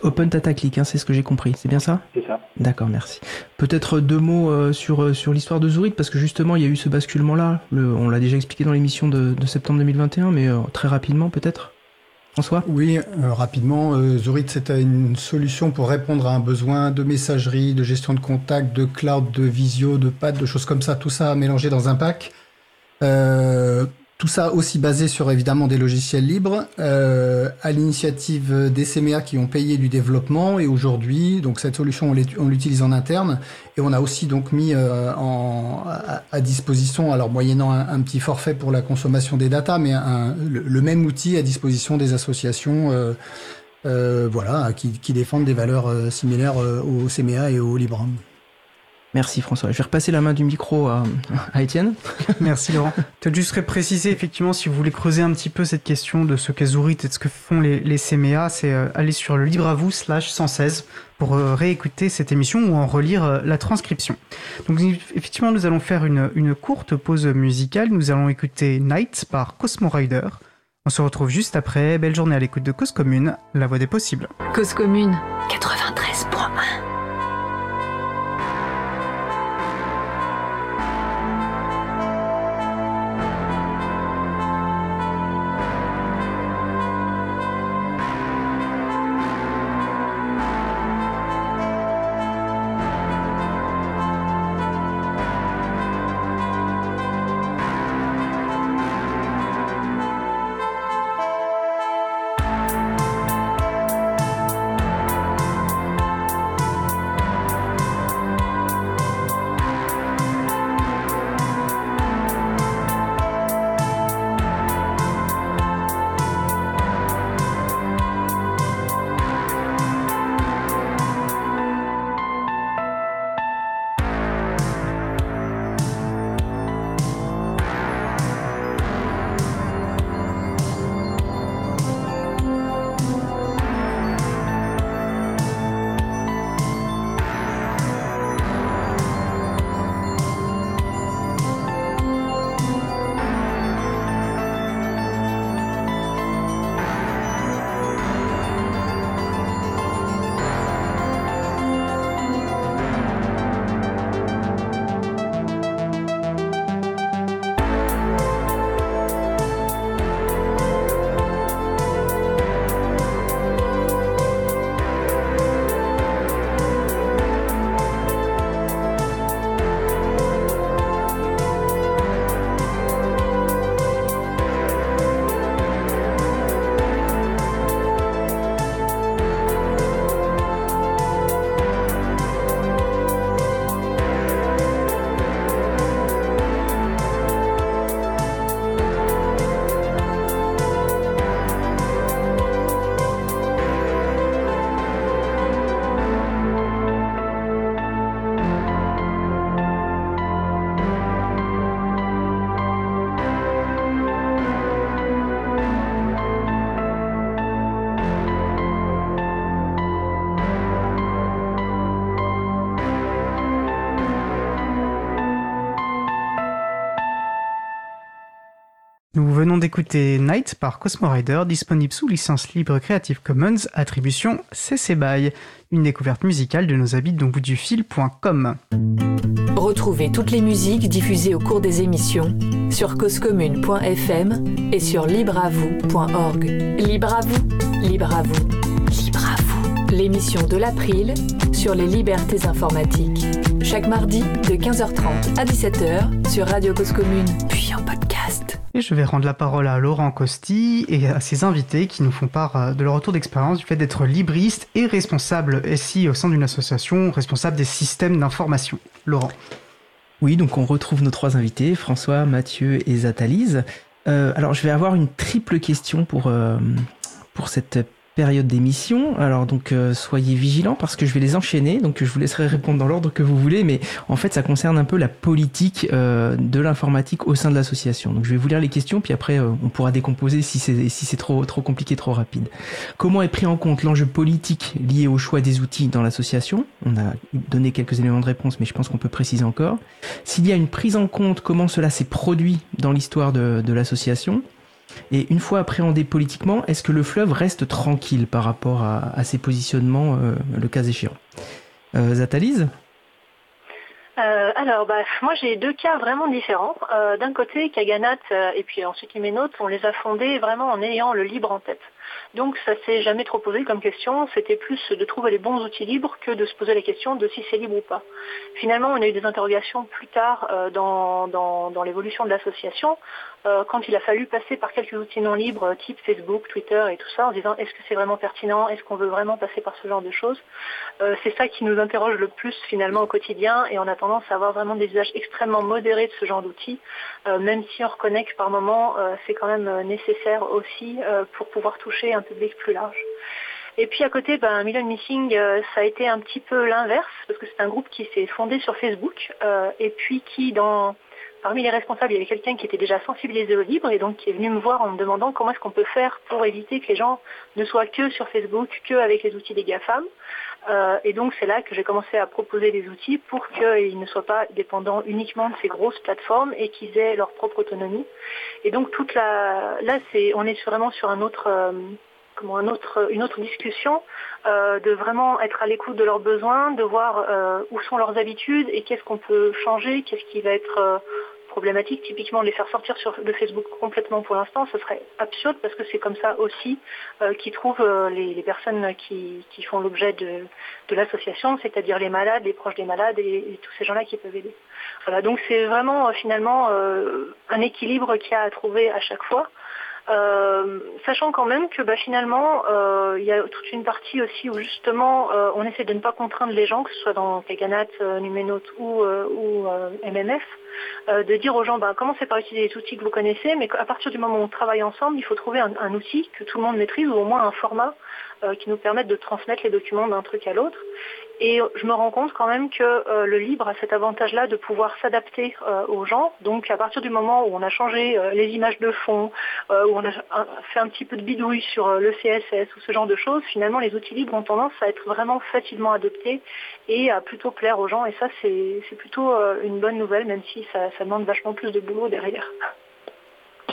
Open Data Click, hein, c'est ce que j'ai compris, c'est bien ça C'est ça. D'accord, merci. Peut-être deux mots euh, sur, euh, sur l'histoire de Zurit, parce que justement, il y a eu ce basculement-là. On l'a déjà expliqué dans l'émission de, septembre 2021, mais euh, très rapidement peut-être? François? Oui, rapidement. Zurit, c'était une solution pour répondre à un besoin de messagerie, de gestion de contact, de cloud, de visio, de pad, de choses comme ça, tout ça mélangé dans un pack. Tout ça aussi basé sur évidemment des logiciels libres, euh, à l'initiative des CMA qui ont payé du développement et aujourd'hui, donc cette solution on l'utilise en interne et on a aussi donc mis euh, en, à, disposition, alors moyennant un, petit forfait pour la consommation des datas, mais le, même outil à disposition des associations, euh, voilà, qui, défendent des valeurs similaires au CMA et au Libre. Merci François. Je vais repasser la main du micro à, à Étienne. Merci Laurent. Peut-être juste préciser effectivement si vous voulez creuser un petit peu cette question de ce qu'est Zourit et de ce que font les, les CMA, c'est euh, aller sur le libre à vous slash 116 pour euh, réécouter cette émission ou en relire euh, la transcription. Donc effectivement nous allons faire une, une courte pause musicale. Nous allons écouter Night par Cosmo Rider. On se retrouve juste après. Belle journée à l'écoute de Cause Commune, la voix des possibles. Cause Commune 93.1 d'écouter Night par Cosmo Rider, disponible sous licence libre Creative Commons, attribution CC BY, une découverte musicale de nos habits du fil.com. Retrouvez toutes les musiques diffusées au cours des émissions sur causecommune.fm et sur libreavoue.org. Libre à vous, libre à vous, libre à vous. L'émission de l'April sur les libertés informatiques. Chaque mardi de 15h30 à 17h sur Radio Cause Commune, puis en. Et je vais rendre la parole à Laurent Costi et à ses invités qui nous font part euh, de leur retour d'expérience du fait d'être libriste et responsable SI au sein d'une association, responsable des systèmes d'information. Laurent. Oui, donc on retrouve nos trois invités, François, Mathieu et Zatalise. Euh, alors je vais avoir une triple question pour, euh, pour cette période d'émission. Alors donc euh, soyez vigilants parce que je vais les enchaîner. Donc je vous laisserai répondre dans l'ordre que vous voulez, mais en fait ça concerne un peu la politique euh, de l'informatique au sein de l'association. Donc je vais vous lire les questions, puis après euh, on pourra décomposer si c'est si c'est trop trop compliqué, trop rapide. Comment est pris en compte l'enjeu politique lié au choix des outils dans l'association? On a donné quelques éléments de réponse, mais je pense qu'on peut préciser encore. S'il y a une prise en compte, comment cela s'est produit dans l'histoire de, de l'association? Et une fois appréhendé politiquement, est-ce que le fleuve reste tranquille par rapport à, ses positionnements, euh, le cas échéant? Euh, Zatalise? Euh, alors, bah, moi j'ai deux cas vraiment différents. Euh, D'un côté, Kaganat et puis ensuite Imenote, on les a fondés vraiment en ayant le libre en tête. Donc ça s'est jamais trop posé comme question, c'était plus de trouver les bons outils libres que de se poser la question de si c'est libre ou pas. Finalement, on a eu des interrogations plus tard dans l'évolution de l'association, euh, quand il a fallu passer par quelques outils non libres, euh, type Facebook, Twitter et tout ça, en disant est-ce que c'est vraiment pertinent, est-ce qu'on veut vraiment passer par ce genre de choses? Euh, c'est ça qui nous interroge le plus finalement au quotidien et on a tendance à avoir vraiment des usages extrêmement modérés de ce genre d'outils, même si on reconnaît que par moment c'est quand même nécessaire aussi pour pouvoir toucher un public plus large. Et puis à côté, ben, Million Missing, ça a été un petit peu l'inverse, parce que c'est un groupe qui s'est fondé sur Facebook, et puis qui, dans, parmi les responsables, il y avait quelqu'un qui était déjà sensibilisé au libre, et donc qui est venu me voir en me demandant comment est-ce qu'on peut faire pour éviter que les gens ne soient que sur Facebook, que avec les outils des GAFAM. Euh, et donc c'est là que j'ai commencé à proposer des outils pour qu'ils ne soient pas dépendants uniquement de ces grosses plateformes et qu'ils aient leur propre autonomie. Et donc toute la, là c'est, on est vraiment sur un autre, euh, une autre discussion euh, de vraiment être à l'écoute de leurs besoins, de voir euh, où sont leurs habitudes et qu'est-ce qu'on peut changer, qu'est-ce qui va être euh, problématique. Typiquement, les faire sortir sur le Facebook complètement pour l'instant, ce serait absurde parce que c'est comme ça aussi qu'ils trouvent les, personnes qui, font l'objet de, de l'association, c'est-à-dire les malades, les proches des malades et, et tous ces gens-là qui peuvent aider. Voilà, donc c'est vraiment finalement un équilibre qu'il y a à trouver à chaque fois. Euh, sachant quand même que bah, finalement, euh, il y a toute une partie aussi où justement euh, on essaie de ne pas contraindre les gens, que ce soit dans Kaganat, Numenote ou, MMF, de dire aux gens bah, commencez par utiliser les outils que vous connaissez, mais à partir du moment où on travaille ensemble, il faut trouver un outil que tout le monde maîtrise ou au moins un format qui nous permette de transmettre les documents d'un truc à l'autre. Et je me rends compte quand même que euh, le libre a cet avantage-là de pouvoir s'adapter euh, aux gens. Donc à partir du moment où on a changé euh, les images de fond, où on a fait un petit peu de bidouille sur le CSS ou ce genre de choses, finalement les outils libres ont tendance à être vraiment facilement adoptés et à plutôt plaire aux gens. Et ça c'est plutôt une bonne nouvelle, même si ça, ça demande vachement plus de boulot derrière.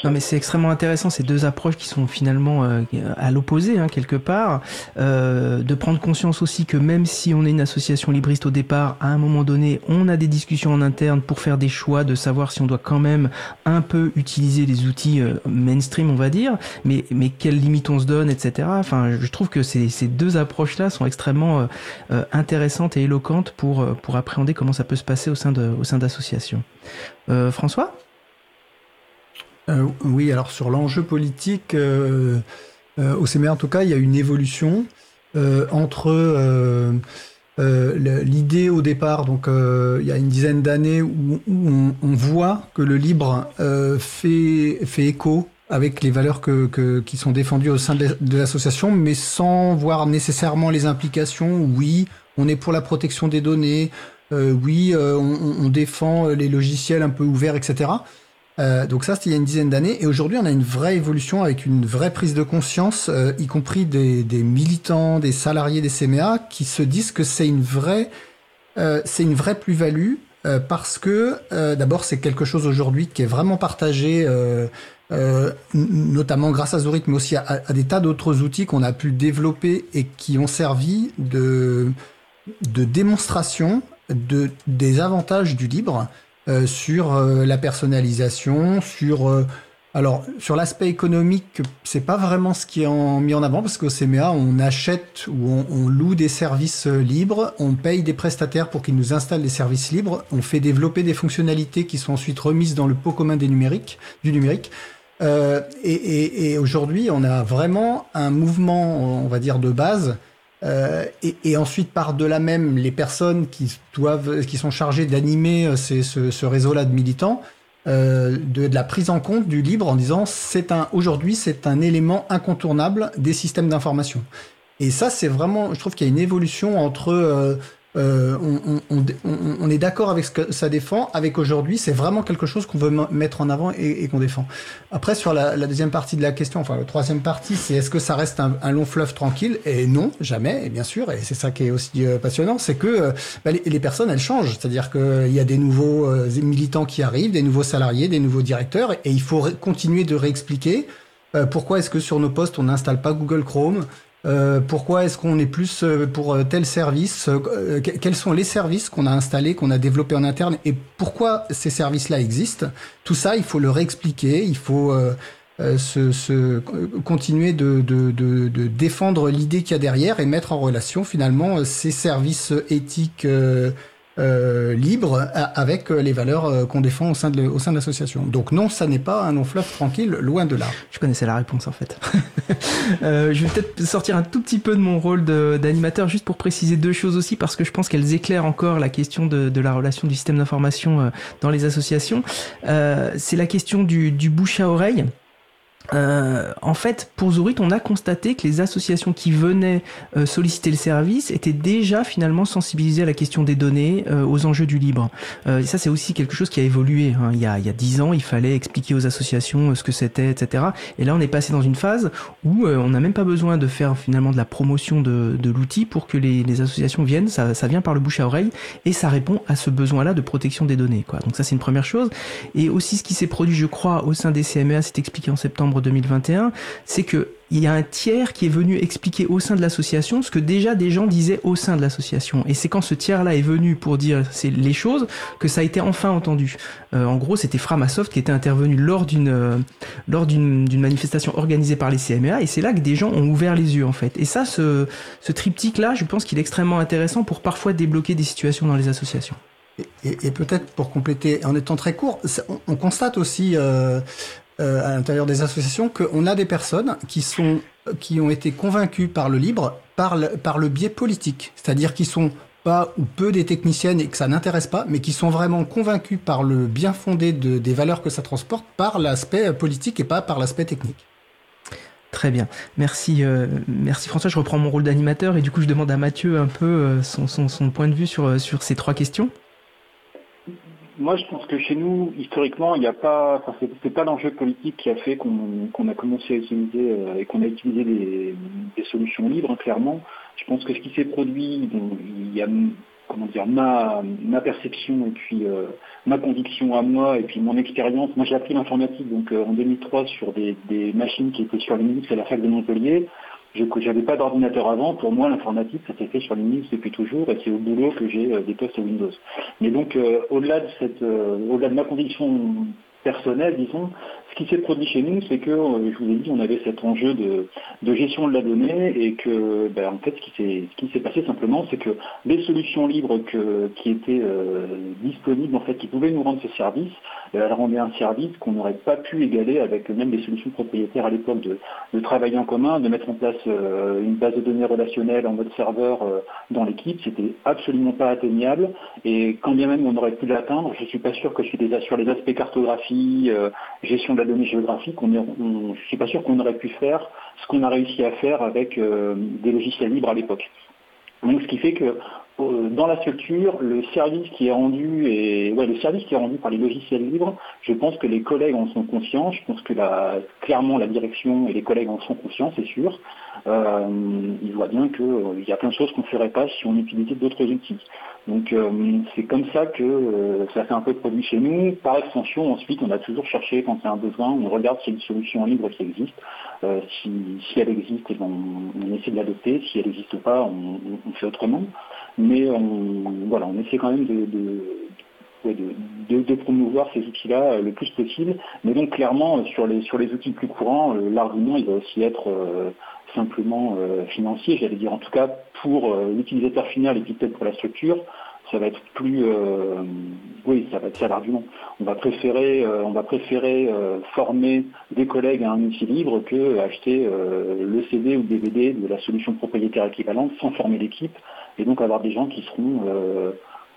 Non mais c'est extrêmement intéressant ces deux approches qui sont finalement euh, à l'opposé hein, quelque part, euh, de prendre conscience aussi que même si on est une association libriste au départ, à un moment donné, on a des discussions en interne pour faire des choix, de savoir si on doit quand même un peu utiliser les outils euh, mainstream, on va dire, mais mais quelles limites on se donne, etc. Enfin, je trouve que ces, ces deux approches-là sont extrêmement euh, euh, intéressantes et éloquentes pour pour appréhender comment ça peut se passer au sein de au sein d'associations. François? Euh, oui, alors sur l'enjeu politique, euh, euh, au CMR en tout cas, il y a une évolution euh, entre euh, l'idée au départ, donc il y a une dizaine d'années, où, on, voit que le libre fait, fait écho avec les valeurs que, que, qui sont défendues au sein de l'association, mais sans voir nécessairement les implications. Oui, on est pour la protection des données. oui, on, on défend les logiciels un peu ouverts, etc. Euh, donc ça, c'était il y a une dizaine d'années. Et aujourd'hui, on a une vraie évolution avec une vraie prise de conscience, euh, y compris des, militants, des salariés des CMA, qui se disent que c'est une vraie, euh, c'est une vraie plus-value euh, parce que d'abord, c'est quelque chose aujourd'hui qui est vraiment partagé. notamment grâce à Zurich, mais aussi à, à des tas d'autres outils qu'on a pu développer et qui ont servi de, de démonstration de, des avantages du libre, euh, sur euh, la personnalisation, sur euh, alors sur l'aspect économique, c'est pas vraiment ce qui est en, mis en avant parce qu'au CMA on achète ou on, on, loue des services libres, on paye des prestataires pour qu'ils nous installent des services libres, on fait développer des fonctionnalités qui sont ensuite remises dans le pot commun des numériques, du numérique. Euh, et, et, et aujourd'hui, on a vraiment un mouvement, on va dire, de base euh, et, ensuite, par de là même, les personnes qui doivent, qui sont chargées d'animer ce, ce réseau-là de militants, euh, de, la prise en compte du libre en disant c'est un aujourd'hui c'est un élément incontournable des systèmes d'information. Et ça, c'est vraiment, je trouve qu'il y a une évolution entre euh, euh, on, on, on, on, est d'accord avec ce que ça défend, avec aujourd'hui, c'est vraiment quelque chose qu'on veut mettre en avant et, qu'on défend. Après, sur la, la, deuxième partie de la question, enfin la troisième partie, c'est est-ce que ça reste un, un, long fleuve tranquille? Et non, jamais, et bien sûr, et c'est ça qui est aussi euh, passionnant, c'est que euh, bah, les, les, personnes, elles changent, c'est-à-dire qu'il y a des nouveaux euh, militants qui arrivent, des nouveaux salariés, des nouveaux directeurs, et il faut continuer de réexpliquer pourquoi est-ce que sur nos postes, on n'installe pas Google Chrome pourquoi est-ce qu'on est plus pour tel service Quels sont les services qu'on a installés, qu'on a développés en interne et pourquoi ces services-là existent? Tout ça, il faut le réexpliquer, il faut se, continuer de, défendre l'idée qu'il y a derrière et mettre en relation finalement ces services éthiques euh, libre avec euh, les valeurs euh, qu'on défend au sein de, l'association. Donc non, ça n'est pas un long fleuve tranquille, loin de là. Je connaissais la réponse en fait. euh, je vais peut-être sortir un tout petit peu de mon rôle d'animateur juste pour préciser deux choses aussi parce que je pense qu'elles éclairent encore la question de, la relation du système d'information dans les associations. C'est la question du bouche à oreille. Euh, en fait, pour Zurich, on a constaté que les associations qui venaient euh, solliciter le service étaient déjà finalement sensibilisées à la question des données, euh, aux enjeux du libre. et ça, c'est aussi quelque chose qui a évolué. Hein. Il, y a, dix ans, il fallait expliquer aux associations ce que c'était, etc. Et là, on est passé dans une phase où on n'a même pas besoin de faire finalement de la promotion de, de l'outil pour que les, les, associations viennent. Ça, ça vient par le bouche à oreille et ça répond à ce besoin-là de protection des données. Quoi. Donc ça, c'est une première chose. Et aussi, ce qui s'est produit, je crois, au sein des CMEA, c'est expliqué en septembre 2021, c'est que il y a un tiers qui est venu expliquer au sein de l'association ce que déjà des gens disaient au sein de l'association. Et c'est quand ce tiers-là est venu pour dire les choses que ça a été enfin entendu. Euh, en gros, c'était Framasoft qui était intervenu lors d'une euh, lors d'une manifestation organisée par les CMA, et c'est là que des gens ont ouvert les yeux en fait. Et ça, ce, triptyque-là, je pense qu'il est extrêmement intéressant pour parfois débloquer des situations dans les associations. Et, peut-être pour compléter, en étant très court, on, on constate aussi euh, euh, à l'intérieur des associations qu'on a des personnes qui sont qui ont été convaincues par le libre par le, par le biais politique, c'est-à-dire qui sont pas ou peu des techniciennes et que ça n'intéresse pas, mais qui sont vraiment convaincus par le bien fondé de, des valeurs que ça transporte par l'aspect politique et pas par l'aspect technique. Très bien, merci, euh, merci François. Je reprends mon rôle d'animateur et du coup je demande à Mathieu un peu euh, son, son, son, point de vue sur, sur ces trois questions. Moi, je pense que chez nous, historiquement, il n'y a pas, c'est pas l'enjeu politique qui a fait qu'on a commencé à utiliser euh, et qu'on a utilisé des, solutions libres, hein, clairement. Je pense que ce qui s'est produit, il y a comment dire ma, perception et puis euh, ma conviction à moi et puis mon expérience. Moi, j'ai appris l'informatique donc euh, en 2003 sur des, des, machines qui étaient sur Linux à la fac de Montpellier. Je n'avais pas d'ordinateur avant. Pour moi, l'informatique, ça s'est fait sur Linux depuis toujours et c'est au boulot que j'ai euh, des postes Windows. Mais donc, euh, au-delà de euh, au-delà de ma conviction personnelle, disons, ce qui s'est produit chez nous, c'est que, je vous ai dit, on avait cet enjeu de, gestion de la donnée et que, ben, en fait, ce qui s'est, passé simplement, c'est que les solutions libres qui étaient disponibles, en fait, qui pouvaient nous rendre ce service, elle rendait un service qu'on n'aurait pas pu égaler avec même des solutions propriétaires à l'époque de, travailler en commun, de mettre en place euh, une base de données relationnelle en mode serveur euh, dans l'équipe. C'était absolument pas atteignable. Et quand bien même on aurait pu l'atteindre, je suis pas sûr que sur les, sur les aspects cartographie, euh, gestion de la donnée est, on je suis pas sûr qu'on aurait pu faire ce qu'on a réussi à faire avec des logiciels libres à l'époque. Donc ce qui fait que euh, dans la structure, le service qui est rendu et ouais, le service qui est rendu par les logiciels libres, je pense que les collègues en sont conscients. Je pense que la, clairement la direction et les collègues en sont conscients, c'est sûr. Euh, ils voient bien qu'il euh, y a plein de choses qu'on ne ferait pas si on utilisait d'autres outils. Donc euh, c'est comme ça que euh, ça fait un peu de produit chez nous. Par extension, ensuite, on a toujours cherché quand a un besoin, on regarde s'il y a une solution libre qui existe. Si, si, elle existe, on, on essaie de l'adopter. Si elle n'existe pas, on, fait autrement mais on, voilà, on essaie quand même de, promouvoir ces outils-là euh, le plus possible. Mais donc clairement, euh, sur les, sur les outils plus courants, euh, l'argument il va aussi être simplement financier, j'allais dire en tout cas pour l'utilisateur final et peut-être pour la structure, ça va être plus oui ça va être ça l'argument on va préférer on va préférer former des collègues à un outil libre que acheter le CD ou le DVD de la solution propriétaire équivalente sans former l'équipe et donc avoir des gens qui seront euh,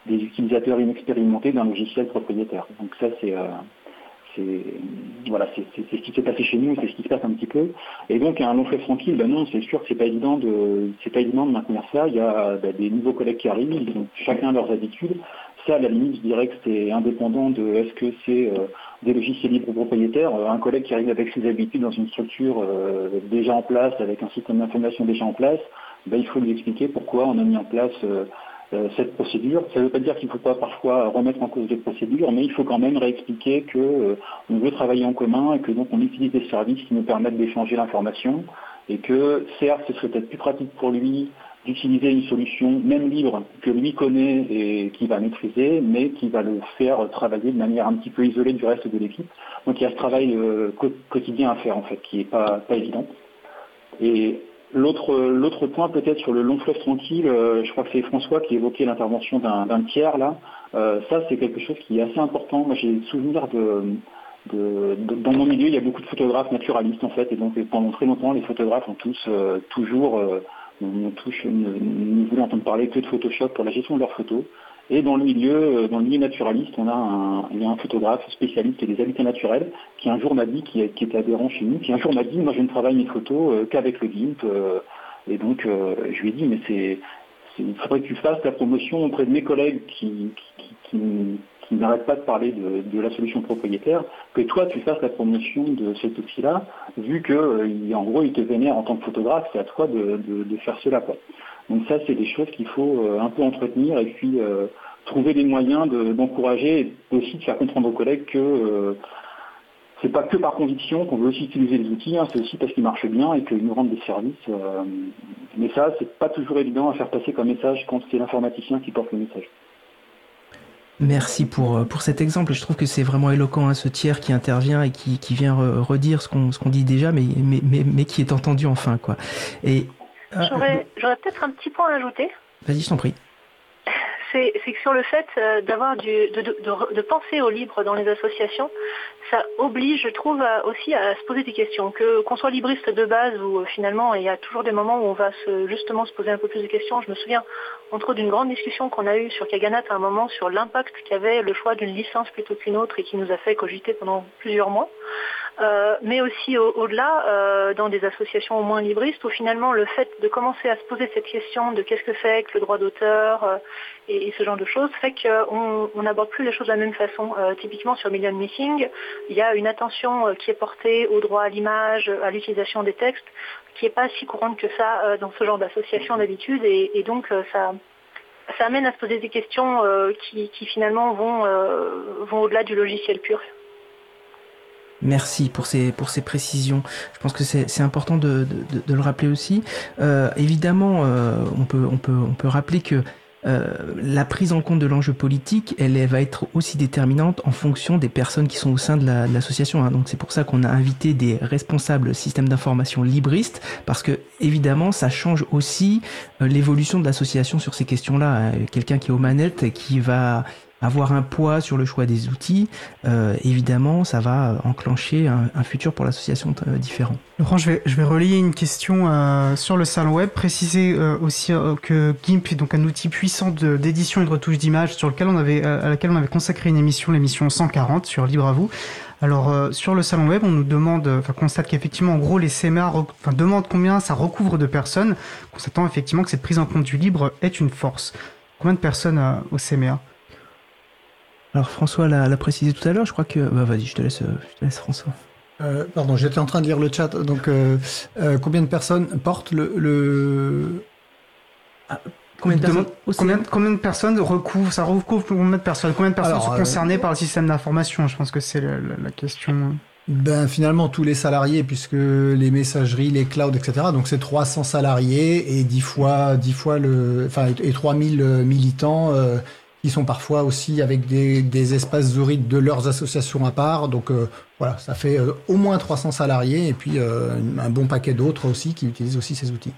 des utilisateurs inexpérimentés d'un logiciel propriétaire. Donc ça c'est euh, voilà, c'est ce qui s'est passé chez nous, c'est ce qui se passe un petit peu. Et donc un long fleuve tranquille, ben non, c'est sûr que c'est pas évident de c'est pas évident de maintenir ça. Il y a ben, des nouveaux collègues qui arrivent, ils ont chacun leurs habitudes. Ça, à la limite, je dirais que c'est indépendant de est-ce que c'est euh, des logiciels libres propriétaires. un collègue qui arrive avec ses habitudes dans une structure déjà en place, avec un système d'information déjà en place, ben, il faut lui expliquer pourquoi on a mis en place euh, euh, cette procédure. Ça ne veut pas dire qu'il ne faut pas parfois remettre en cause des procédures, mais il faut quand même réexpliquer que euh, veut travailler en commun et que donc on utilise des services qui nous permettent d'échanger l'information et que certes ce serait peut-être plus pratique pour lui d'utiliser une solution même libre que lui connaît et qui va maîtriser, mais qui va le faire travailler de manière un petit peu isolée du reste de l'équipe. Donc il y a ce travail euh, quotidien à faire en fait, qui n'est pas, pas évident. Et l'autre, point peut-être sur le long fleuve tranquille, euh, je crois que c'est François qui évoquait l'intervention d'un, tiers là. Euh, ça c'est quelque chose qui est assez important. Moi j'ai souvenir de, dans mon milieu, il y a beaucoup de photographes naturalistes en fait, et donc pendant très longtemps, les photographes ont tous toujours on touche, ne, voulait entendre parler que de Photoshop pour la gestion de leurs photos. Et dans le milieu, euh, dans le milieu naturaliste, on a un, il y a un photographe spécialiste des habitats naturels qui un jour m'a dit, qui, était adhérent chez nous, qui un jour m'a dit, moi je ne travaille mes photos euh, qu'avec le GIMP. Euh, et donc je lui ai dit, mais c'est, il faudrait que tu fasses la promotion auprès de mes collègues qui, qui, qui n'arrête pas de parler de, la solution propriétaire, que toi tu fasses la promotion de cet outil-là, vu que en gros il te vénère en tant que photographe, c'est à toi de, faire cela. Donc ça c'est des choses qu'il faut euh, un peu entretenir et puis euh, trouver des moyens d'encourager et aussi de faire comprendre aux collègues que c'est pas que par conviction qu'on veut aussi utiliser les outils, hein, c'est aussi parce qu'ils marchent bien et qu'ils nous rendent des services. mais ça, c'est pas toujours évident à faire passer comme message quand c'est l'informaticien qui porte le message. Merci pour, euh, pour cet exemple. Je trouve que c'est vraiment éloquent, hein, ce tiers qui intervient et qui, vient redire ce qu'on dit déjà, mais, mais, mais, mais, qui est entendu enfin. quoi. Et euh, J'aurais peut-être un petit point à ajouter. Vas-y, je t'en prie c'est que sur le fait euh, d'avoir de, de, de, penser au libre dans les associations, ça oblige, je trouve, aussi à se poser des questions. Que qu'on soit libriste de base ou euh, finalement il y a toujours des moments où on va se, justement se poser un peu plus de questions. Je me souviens entre autres d'une grande discussion qu'on a eue sur Kaganat à un moment sur l'impact qu'avait le choix d'une licence plutôt qu'une autre et qui nous a fait cogiter pendant plusieurs mois. Euh, mais aussi au-delà, euh, dans des associations au moins libristes, où finalement le fait de commencer à se poser cette question de qu'est-ce que c'est que le droit d'auteur euh, et, ce genre de choses, fait qu'on n'aborde plus les choses de la même façon. typiquement sur Million Missing, il y a une attention qui est portée au droit à l'image, à l'utilisation des textes, qui n'est pas si courante que ça dans ce genre d'association d'habitude, et, donc ça, amène à se poser des questions qui, finalement vont au-delà du logiciel pur. Merci pour ces, pour ces précisions. Je pense que c'est important de, de, le rappeler aussi. Euh, évidemment, euh, on, peut, on, peut, on peut rappeler que euh, la prise en compte de l'enjeu politique, elle, va être aussi déterminante en fonction des personnes qui sont au sein de l'association. hein. Donc c'est pour ça qu'on a invité des responsables systèmes d'information libristes, parce que évidemment ça change aussi euh, l'évolution de l'association sur ces questions-là. Quelqu'un qui est aux manettes et qui va avoir un poids sur le choix des outils, euh, évidemment, ça va enclencher un, futur pour l'association euh, différent. Laurent, je vais, je vais relayer une question euh, sur le salon web, préciser aussi que GIMP est donc un outil puissant d'édition et de retouche d'images sur lequel on avait, à laquelle on avait consacré une émission, l'émission 140 sur Libre à vous. Alors sur le salon web, on nous demande, enfin constate qu'effectivement, en gros, les CMA enfin, demandent combien ça recouvre de personnes, constatant effectivement que cette prise en compte du libre est une force. Combien de personnes au CMA alors François l'a précisé tout à l'heure, je crois que... Bah, vas-y, je te laisse, je te laisse François. Euh, pardon, j'étais en train de lire le chat. Donc, euh, euh, combien de personnes portent le... le... Ah, combien, de personnes, combien, combien, de personnes recouvrent, ça recouvre combien de personnes Combien de personnes sont concernées par le système d'information Je pense que c'est la, la, question. Ben finalement tous les salariés puisque les messageries, les clouds, etc. Donc c'est 300 salariés et 10 fois 10 fois le, enfin et 3000 militants qui sont parfois aussi avec des, des espaces zourides de leurs associations à part. Donc euh, voilà, ça fait euh, au moins 300 salariés et puis euh, un bon paquet d'autres aussi qui utilisent aussi ces outils.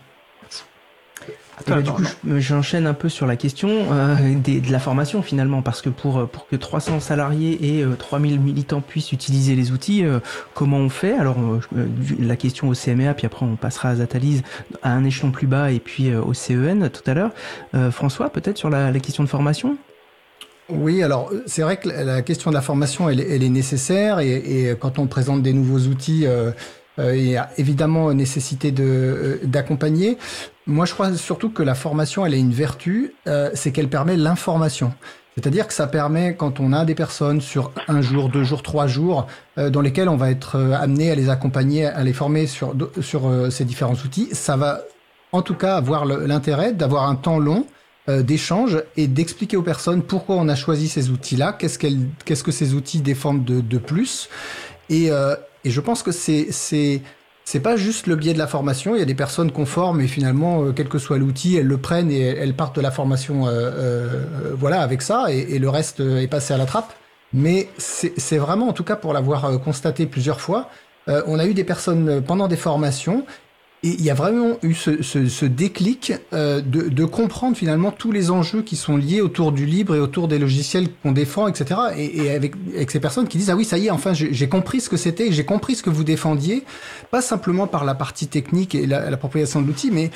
du coup, j'enchaîne un peu sur la question de la formation finalement, parce que pour, pour que 300 salariés et 3000 militants puissent utiliser les outils, comment on fait? Alors, la question au CMA, puis après on passera à Zatalise à un échelon plus bas et puis au CEN tout à l'heure. François, peut-être sur la, la question de formation? Oui, alors c'est vrai que la question de la formation, elle, est nécessaire et, quand on présente des nouveaux outils, euh, euh, il y a évidemment nécessité euh, d'accompagner. Moi, je crois surtout que la formation, elle a une vertu, c'est qu'elle permet l'information. C'est-à-dire que ça permet, quand on a des personnes sur un jour, deux jours, trois jours, dans lesquels on va être amené à les accompagner, à les former sur, sur ces différents outils, ça va en tout cas avoir l'intérêt d'avoir un temps long euh, d'échange et d'expliquer aux personnes pourquoi on a choisi ces outils-là, qu'est-ce, qu'est-ce que ces outils défendent de, de plus. Et, euh, et, je pense que c'est, c'est, c'est pas juste le biais de la formation. Il y a des personnes conformes et finalement, euh, quel que soit l'outil, elles le prennent et elles partent de la formation, euh, euh, voilà, avec ça, et, et, le reste est passé à la trappe. Mais c'est vraiment, en tout cas, pour l'avoir constaté plusieurs fois, on a eu des personnes pendant des formations et il y a vraiment eu ce, ce, déclic euh, de, comprendre finalement tous les enjeux qui sont liés autour du libre et autour des logiciels qu'on défend, etc. Et, avec, avec, ces personnes qui disent ah oui ça y est enfin j'ai compris ce que c'était, j'ai compris ce que vous défendiez, pas simplement par la partie technique et l'appropriation de l'outil, mais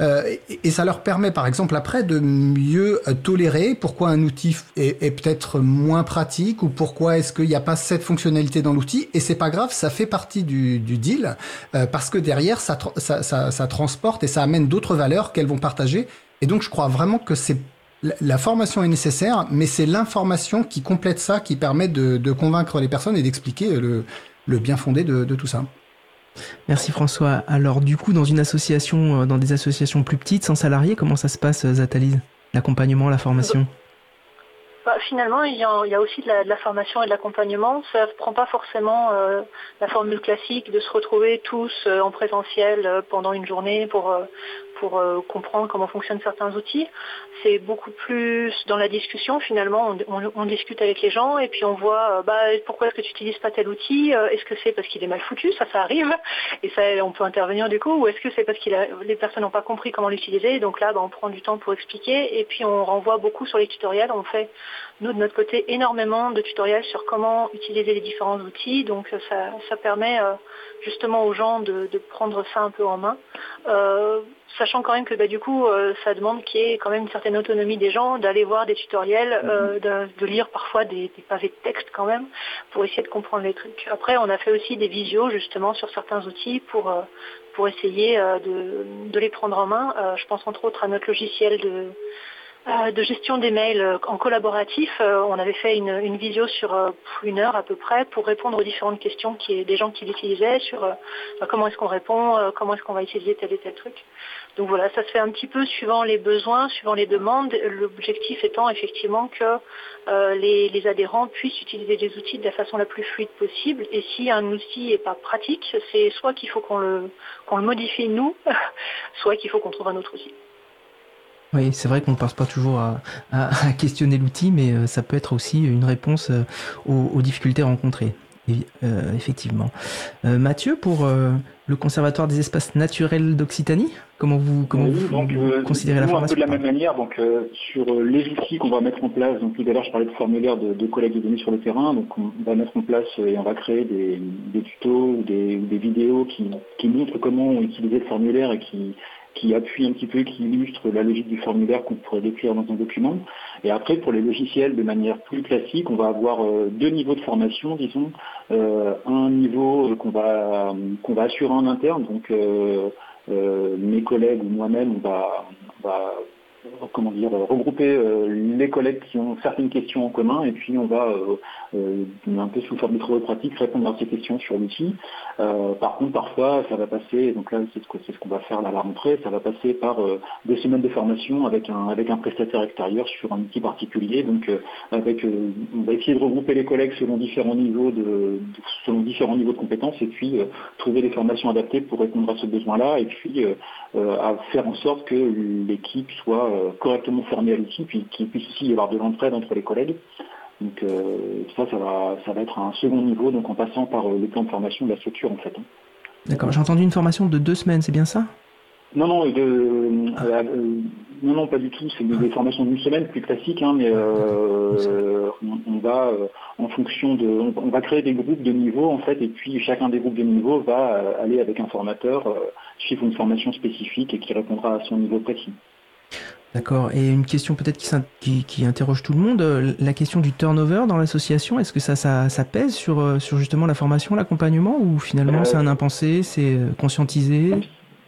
euh, et ça leur permet, par exemple, après, de mieux tolérer pourquoi un outil est, peut-être moins pratique ou pourquoi est-ce qu'il n'y a pas cette fonctionnalité dans l'outil. Et c'est pas grave, ça fait partie du, deal euh, parce que derrière, ça, transporte et ça amène d'autres valeurs qu'elles vont partager. Et donc, je crois vraiment que c'est la formation est nécessaire, mais c'est l'information qui complète ça, qui permet de, convaincre les personnes et d'expliquer le, bien fondé de tout ça. Merci François. Alors du coup, dans une association, euh, dans des associations plus petites, sans salariés, comment ça se passe, euh, Zatalise? L'accompagnement, la formation? Bah, finalement, il y, a, aussi de la, formation et de l'accompagnement. Ça ne prend pas forcément euh, la formule classique de se retrouver tous en présentiel pendant une journée pour, pour euh, comprendre comment fonctionnent certains outils. C'est beaucoup plus dans la discussion finalement. On, discute avec les gens et puis on voit euh, bah, pourquoi est-ce que tu n'utilises pas tel outil? Euh, Est-ce que c'est parce qu'il est mal foutu? Ça, ça arrive et ça, on peut intervenir du coup. Ou est-ce que c'est parce que les personnes n'ont pas compris comment l'utiliser? Donc là, bah, on prend du temps pour expliquer et puis on renvoie beaucoup sur les tutoriels. On fait nous de notre côté énormément de tutoriels sur comment utiliser les différents outils. Donc ça, permet justement aux gens de, prendre ça un peu en main sachant quand même que bah, du coup, euh, ça demande qu'il y ait quand même une certaine autonomie des gens, d'aller voir des tutoriels, mhm. euh, de, lire parfois des, pavés de texte quand même, pour essayer de comprendre les trucs. Après, on a fait aussi des visios justement sur certains outils pour, euh, pour essayer de, de, les prendre en main. je pense entre autres à notre logiciel de euh, de gestion des mails euh, en collaboratif. Euh, on avait fait une, visio sur une heure à peu près pour répondre aux différentes questions des gens qui l'utilisaient sur bah, comment est-ce qu'on répond, comment est-ce qu'on va utiliser tel et tel truc. Donc voilà, ça se fait un petit peu suivant les besoins, suivant les demandes. L'objectif étant effectivement que les, adhérents puissent utiliser les outils de la façon la plus fluide possible. Et si un outil n'est pas pratique, c'est soit qu'il faut qu'on le modifie nous, soit qu'il faut qu'on trouve un autre outil. Oui, c'est vrai qu'on ne pense pas toujours à, questionner l'outil, mais euh, ça peut être aussi une réponse euh, aux, difficultés rencontrées. Euh, effectivement. Mathieu, pour le Conservatoire des espaces naturels d'Occitanie, comment vous, comment vous, donc, considérez la formation un peu de la même manière, donc sur les outils qu'on va mettre en place. Donc tout à l'heure, je parlais de formulaire de, de collecte de données sur le terrain. Donc on va mettre en place et on va créer des, tutos ou des, vidéos qui, qui montrent comment utiliser le formulaire et qui qui appuie un petit peu, qui illustre la logique du formulaire qu'on pourrait décrire dans un document. Et après, pour les logiciels, de manière plus classique, on va avoir euh, deux niveaux de formation, disons. Euh, un niveau qu'on va, qu'on va assurer en interne, donc euh, mes collègues ou moi-même, on va, on va comment dire, regrouper euh, les collègues qui ont certaines questions en commun et puis on va euh, euh, un peu sous forme de travaux pratiques répondre à ces questions sur l'outil. par contre, parfois, ça va passer, donc là c'est ce qu'on va faire à la rentrée, ça va passer par deux semaines de formation avec un avec un prestataire extérieur sur un outil particulier. Donc avec on va essayer de regrouper les collègues selon différents niveaux de, selon différents niveaux de compétences et puis trouver des formations adaptées pour répondre à ce besoin-là et puis à faire en sorte que l'équipe soit euh, correctement formé à l'outil, puis qu'il puisse aussi y avoir de l'entraide entre les collègues. Donc euh, ça, ça va, ça va être un second niveau, donc en passant par euh, le plan de formation de la structure en fait. Hein. D'accord, j'ai entendu une formation de deux semaines, c'est bien ça? Non, non, non, non, pas du tout. C'est des formations d'une semaine plus classiques, hein, mais on, va en fonction de, on, va créer des groupes de niveau en fait, et puis chacun des groupes de niveau va aller avec un formateur suivre une formation spécifique et qui répondra à son niveau précis. D'accord. Et une question peut-être qui, qui, interroge tout le monde, euh, la question du turnover dans l'association, est-ce que ça, ça, pèse sur, euh, sur justement la formation, l'accompagnement, ou finalement euh, c'est un impensé, c'est conscientisé?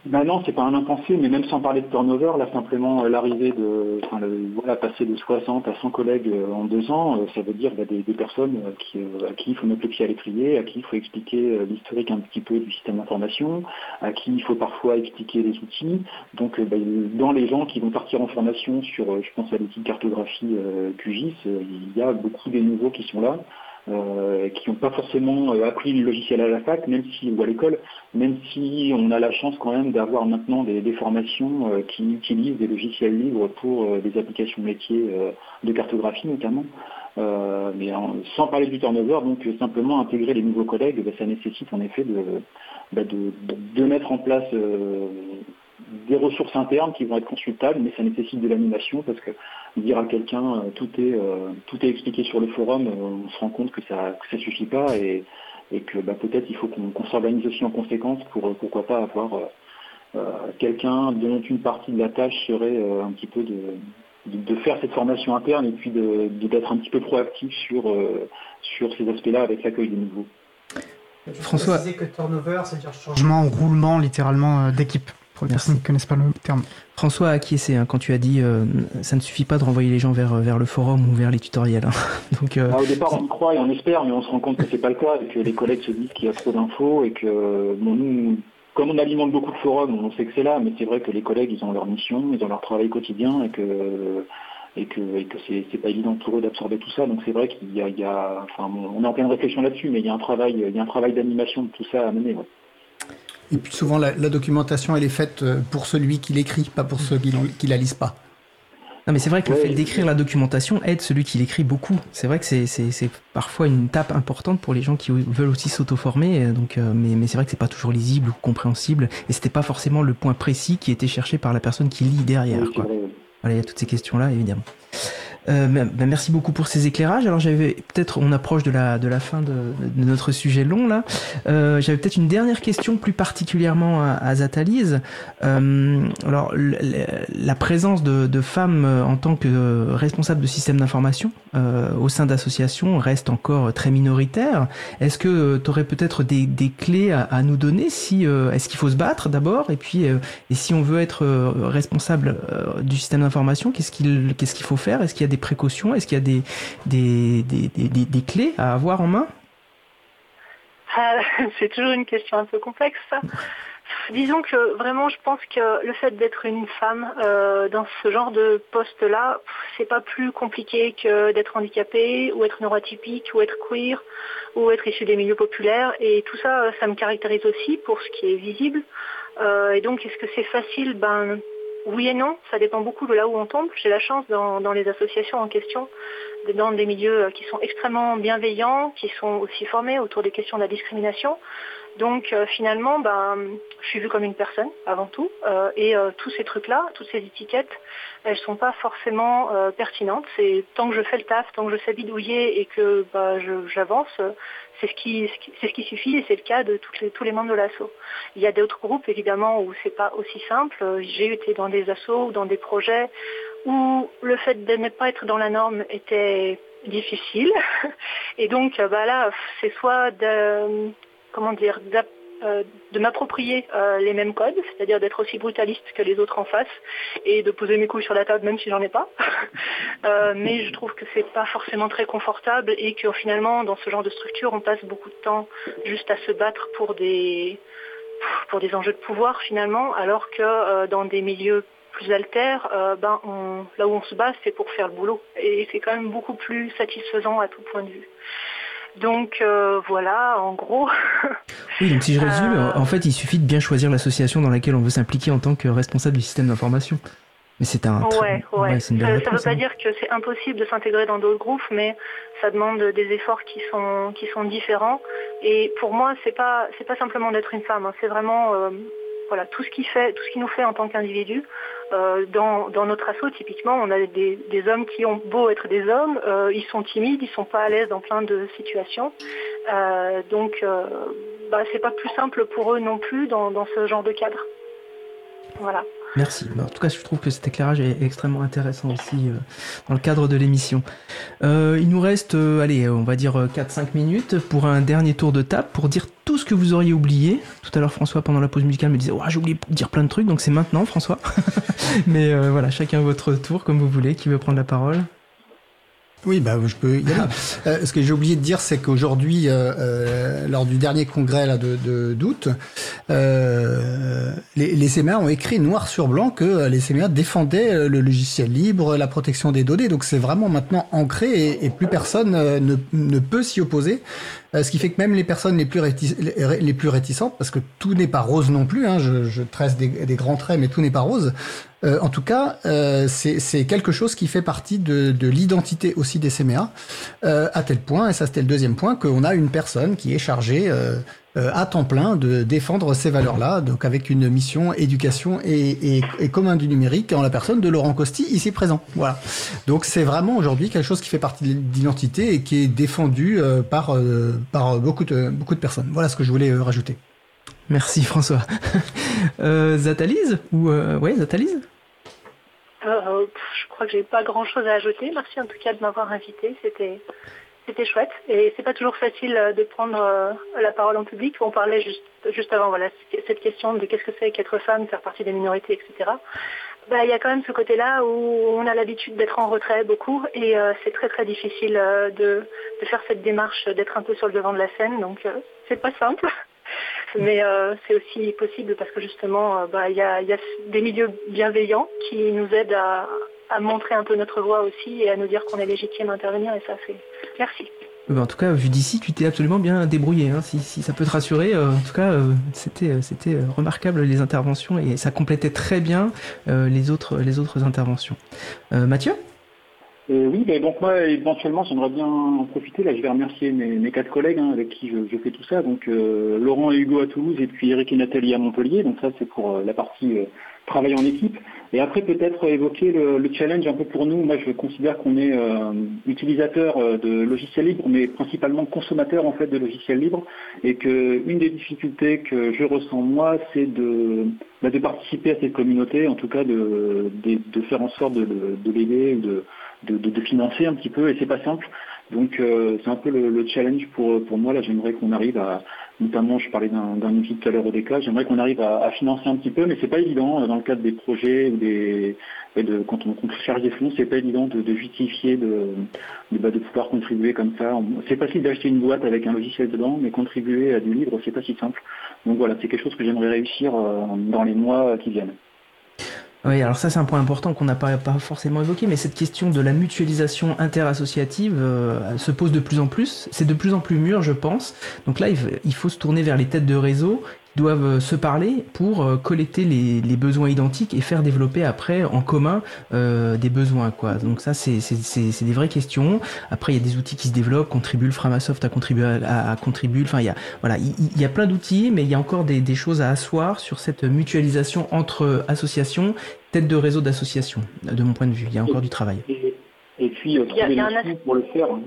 Ben non, c'est pas un impensé, mais même sans parler de turnover, là simplement euh, l'arrivée de, enfin, voilà, passer de 60 à 100 collègues euh, en deux ans, euh, ça veut dire bah, des, personnes à qui il faut mettre le pied à l'étrier, à qui il faut expliquer l'historique un petit peu du système d'information, à qui il faut parfois expliquer les outils. Donc bah, dans les gens qui vont partir en formation sur, je pense à l'outil cartographie QGIS, il y a beaucoup des nouveaux qui sont là. Qui n'ont pas forcément appris le logiciel à la fac, même si ou à l'école, même si on a la chance quand même d'avoir maintenant des, formations qui utilisent des logiciels libres pour des applications métiers de cartographie notamment. mais sans parler du turnover, donc simplement intégrer les nouveaux collègues, ben, ça nécessite en effet de, ben, de, mettre en place des ressources internes qui vont être consultables, mais ça nécessite de l'animation parce que dire à quelqu'un euh, tout est euh, tout est expliqué sur le forum, euh, on se rend compte que ça que ça suffit pas et, et que bah, peut-être il faut qu'on s'organise aussi en conséquence pour pourquoi pas avoir quelqu'un dont une partie de la tâche serait un petit peu de, de, faire cette formation interne et puis d'être un petit peu proactif sur, sur ces aspects-là avec l'accueil des nouveaux. François. que turnover, c'est-à-dire changement, roulement littéralement d'équipe pour les personnes qui ne connaissent pas le terme. François a acquiescé hein, quand tu as dit euh, ça ne suffit pas de renvoyer les gens vers, vers le forum ou vers les tutoriels. Hein. Donc, euh, ah, au départ, on y croit et on espère, mais on se rend compte que c'est pas le cas et que les collègues se disent qu'il y a trop d'infos et que bon, nous, comme on alimente beaucoup de forums, on sait que c'est là, mais c'est vrai que les collègues, ils ont leur mission, ils ont leur travail quotidien et que et que, et que c'est, pas évident pour eux d'absorber tout ça. Donc c'est vrai qu'il y a, il y a enfin, on est en pleine réflexion là-dessus, mais il y a un travail, il y a un travail d'animation de tout ça à mener. Et puis souvent, la, documentation, elle est faite euh, pour celui qui l'écrit, pas pour ceux qui, qui la lisent pas. Non, mais c'est vrai que le fait d'écrire la documentation aide celui qui l'écrit beaucoup. C'est vrai que c'est parfois une étape importante pour les gens qui veulent aussi s'auto-former. Euh, donc, euh, mais, mais c'est vrai que c'est pas toujours lisible ou compréhensible. Et c'était pas forcément le point précis qui était cherché par la personne qui lit derrière. Quoi. Voilà, il y a toutes ces questions-là, évidemment. Euh, ben, merci beaucoup pour ces éclairages. Alors j'avais peut-être, on approche de la de la fin de, de notre sujet long là. Euh, j'avais peut-être une dernière question plus particulièrement à, à Zatalise. Euh, alors la présence de, de, femmes en tant que responsables de systèmes d'information euh, au sein d'associations reste encore très minoritaire. Est-ce que tu aurais peut-être des, des clés à, à, nous donner Si euh, est-ce qu'il faut se battre d'abord et puis et si on veut être responsable du système d'information, qu'est-ce qu'il qu'est-ce qu'il faut faire? Est-ce qu'il y a des précautions? Est-ce qu'il y a des, clés à avoir en main? Ah, C'est toujours une question un peu complexe. Disons que vraiment, je pense que le fait d'être une femme euh, dans ce genre de poste-là, c'est pas plus compliqué que d'être handicapée ou être neurotypique ou être queer ou être issu des milieux populaires. Et tout ça, ça me caractérise aussi pour ce qui est visible. Euh, et donc, est-ce que c'est facile? Ben oui et non, ça dépend beaucoup de là où on tombe. J'ai la chance dans, les associations en question, dans des milieux euh, qui sont extrêmement bienveillants, qui sont aussi formés autour des questions de la discrimination. Donc euh, finalement, ben, je suis vue comme une personne avant tout, euh, et tous ces trucs-là, toutes ces étiquettes, elles sont pas forcément pertinentes. C'est tant que je fais le taf, tant que je sais et que bah, j'avance, c'est ce qui, c'est ce qui suffit et c'est le cas de tous les membres de l'assaut. Il y a d'autres groupes évidemment où c'est pas aussi simple. J'ai été dans des assauts ou dans des projets où le fait de ne pas être dans la norme était difficile. Et donc bah là, c'est soit de comment dire euh, de m'approprier euh, les mêmes codes, c'est-à-dire d'être aussi brutaliste que les autres en face et de poser mes couilles sur la table même si j'en ai pas. Euh, mais je trouve que c'est pas forcément très confortable et que finalement dans ce genre de structure on passe beaucoup de temps juste à se battre pour des pour des enjeux de pouvoir finalement, alors que dans des milieux plus altères, ben là où on se bat c'est pour faire le boulot et c'est quand même beaucoup plus satisfaisant à tout point de vue. Donc euh, voilà, en gros. oui, donc si je résume, euh, en fait, il suffit de bien choisir l'association dans laquelle on veut s'impliquer en tant que responsable du système d'information. Mais c'est un. Ouais, ouais. ça ne veut pas hein. dire que c'est impossible de s'intégrer dans d'autres groupes, mais ça demande des efforts qui sont qui sont différents. Et pour moi, c'est pas c'est pas simplement d'être une femme. Hein. c'est vraiment euh, voilà tout ce qui fait tout ce qui nous fait en tant qu'individu. Euh, dans, notre assaut, typiquement, on a des, hommes qui ont beau être des hommes, euh, ils sont timides, ils sont pas à l'aise dans plein de situations. Euh, donc, bah, c'est pas plus simple pour eux non plus dans, dans ce genre de cadre. Voilà. Merci. Bah, en tout cas, je trouve que cet éclairage est extrêmement intéressant aussi dans le cadre de l'émission. il nous reste, allez, on va dire 4-5 minutes pour un dernier tour de table pour dire tout ce que vous auriez oublié. Tout à l'heure, François, pendant la pause musicale, me disait ouais, j'ai oublié de dire plein de trucs, donc c'est maintenant, François. Mais euh, voilà, chacun votre tour, comme vous voulez. Qui veut prendre la parole? Oui, bah, je peux y aller. Euh, ce que j'ai oublié de dire, c'est qu'aujourd'hui, euh, euh, lors du dernier congrès là, de d'août, euh, les, les CMA ont écrit noir sur blanc que les CMA défendaient le logiciel libre, la protection des données. Donc c'est vraiment maintenant ancré et, et plus personne ne, ne peut s'y opposer. ce qui fait que même les personnes les plus, les plus réticentes, parce que tout n'est pas rose non plus, hein, je, je tresse des, des, grands traits, mais tout n'est pas rose. Euh, en tout cas, euh, c'est quelque chose qui fait partie de, de l'identité aussi des CMA, euh, à tel point, et ça c'était le deuxième point, qu'on a une personne qui est chargée euh, euh, à temps plein de défendre ces valeurs-là, donc avec une mission éducation et, et, et, commun du numérique en la personne de Laurent Costi, ici présent. Voilà. Donc c'est vraiment aujourd'hui quelque chose qui fait partie de l'identité et qui est défendu par, par beaucoup, de, beaucoup de personnes. Voilà ce que je voulais rajouter. Merci François. euh, Zatalise ou euh, ouais Zatalise? Euh, Je crois que j'ai pas grand chose à ajouter. Merci en tout cas de m'avoir invité. C'était c'était chouette et c'est pas toujours facile de prendre euh, la parole en public. On parlait juste juste avant voilà cette question de qu'est-ce que c'est qu'être femme, faire partie des minorités, etc. Bah, il y a quand même ce côté-là où on a l'habitude d'être en retrait beaucoup et euh, c'est très très difficile euh, de, faire cette démarche, d'être un peu sur le devant de la scène. Donc euh, c'est pas simple. Mais euh, c'est aussi possible parce que justement, il bah, y, a, y, a, des milieux bienveillants qui nous aident à, montrer un peu notre voix aussi et à nous dire qu'on est légitime à intervenir. Et ça, c'est merci. En tout cas, vu d'ici, tu t'es absolument bien débrouillé. Hein. Si, si, ça peut te rassurer, euh, en tout cas, euh, c'était c'était remarquable les interventions et ça complétait très bien euh, les autres les autres interventions. Mathieu? Euh, oui, donc moi éventuellement j'aimerais bien en profiter. Là, je vais remercier mes, quatre collègues hein, avec qui je, fais tout ça. Donc euh, Laurent et Hugo à Toulouse et puis Eric et Nathalie à Montpellier. Donc ça c'est pour euh, la partie travail en équipe. Et après peut-être évoquer le, le, challenge un peu pour nous. Moi je considère qu'on est utilisateur de logiciels libres, mais principalement consommateur en fait de logiciels libres, et que une des difficultés que je ressens moi, c'est de bah, participer à cette communauté, en tout cas de faire en sorte de, de, de l'aider de de, de, de, financer un petit peu et c'est pas simple. Donc euh, c'est un peu le, le, challenge pour, pour moi. Là, j'aimerais qu'on arrive à, notamment, je parlais d'un outil tout à l'heure au DECA, j'aimerais qu'on arrive à, à, financer un petit peu, mais c'est pas évident euh, dans le cadre des projets ou des, de, quand on, on charge des fonds, c'est pas évident de, de justifier de, bah, de, pouvoir contribuer comme ça. C'est facile d'acheter une boîte avec un logiciel dedans, mais contribuer à du libre, c'est pas si simple. Donc voilà, c'est quelque chose que j'aimerais réussir euh, dans les mois qui viennent. Oui, alors ça c'est un point important qu'on n'a pas, forcément évoqué, mais cette question de la mutualisation interassociative euh, se pose de plus en plus. C'est de plus en plus mûr, je pense. Donc là, il faut se tourner vers les têtes de réseau doivent se parler pour euh, collecter les, les, besoins identiques et faire développer après en commun euh, des besoins quoi. Donc ça c'est c'est des vraies questions. Après il y a des outils qui se développent. Contribule, Framasoft a contribué à, à, Contribule. Enfin il y a voilà il, il y a plein d'outils, mais il y a encore des, des, choses à asseoir sur cette mutualisation entre associations, tête de réseau d'associations. De mon point de vue, il y a encore du travail. Et, et puis euh, trouver les pour le faire. Hein.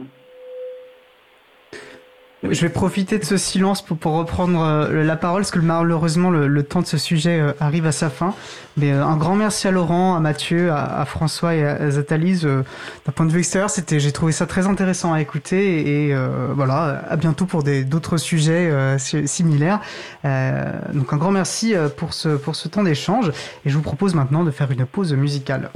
Je vais profiter de ce silence pour, pour reprendre euh, la parole, parce que malheureusement le, temps de ce sujet euh, arrive à sa fin. Mais euh, un grand merci à Laurent, à Mathieu, à, François et à Zatalise. D'un point de vue extérieur, j'ai trouvé ça très intéressant à écouter. Et, voilà, à bientôt pour d'autres sujets similaires. donc un grand merci pour ce, pour ce temps d'échange. Et je vous propose maintenant de faire une pause musicale.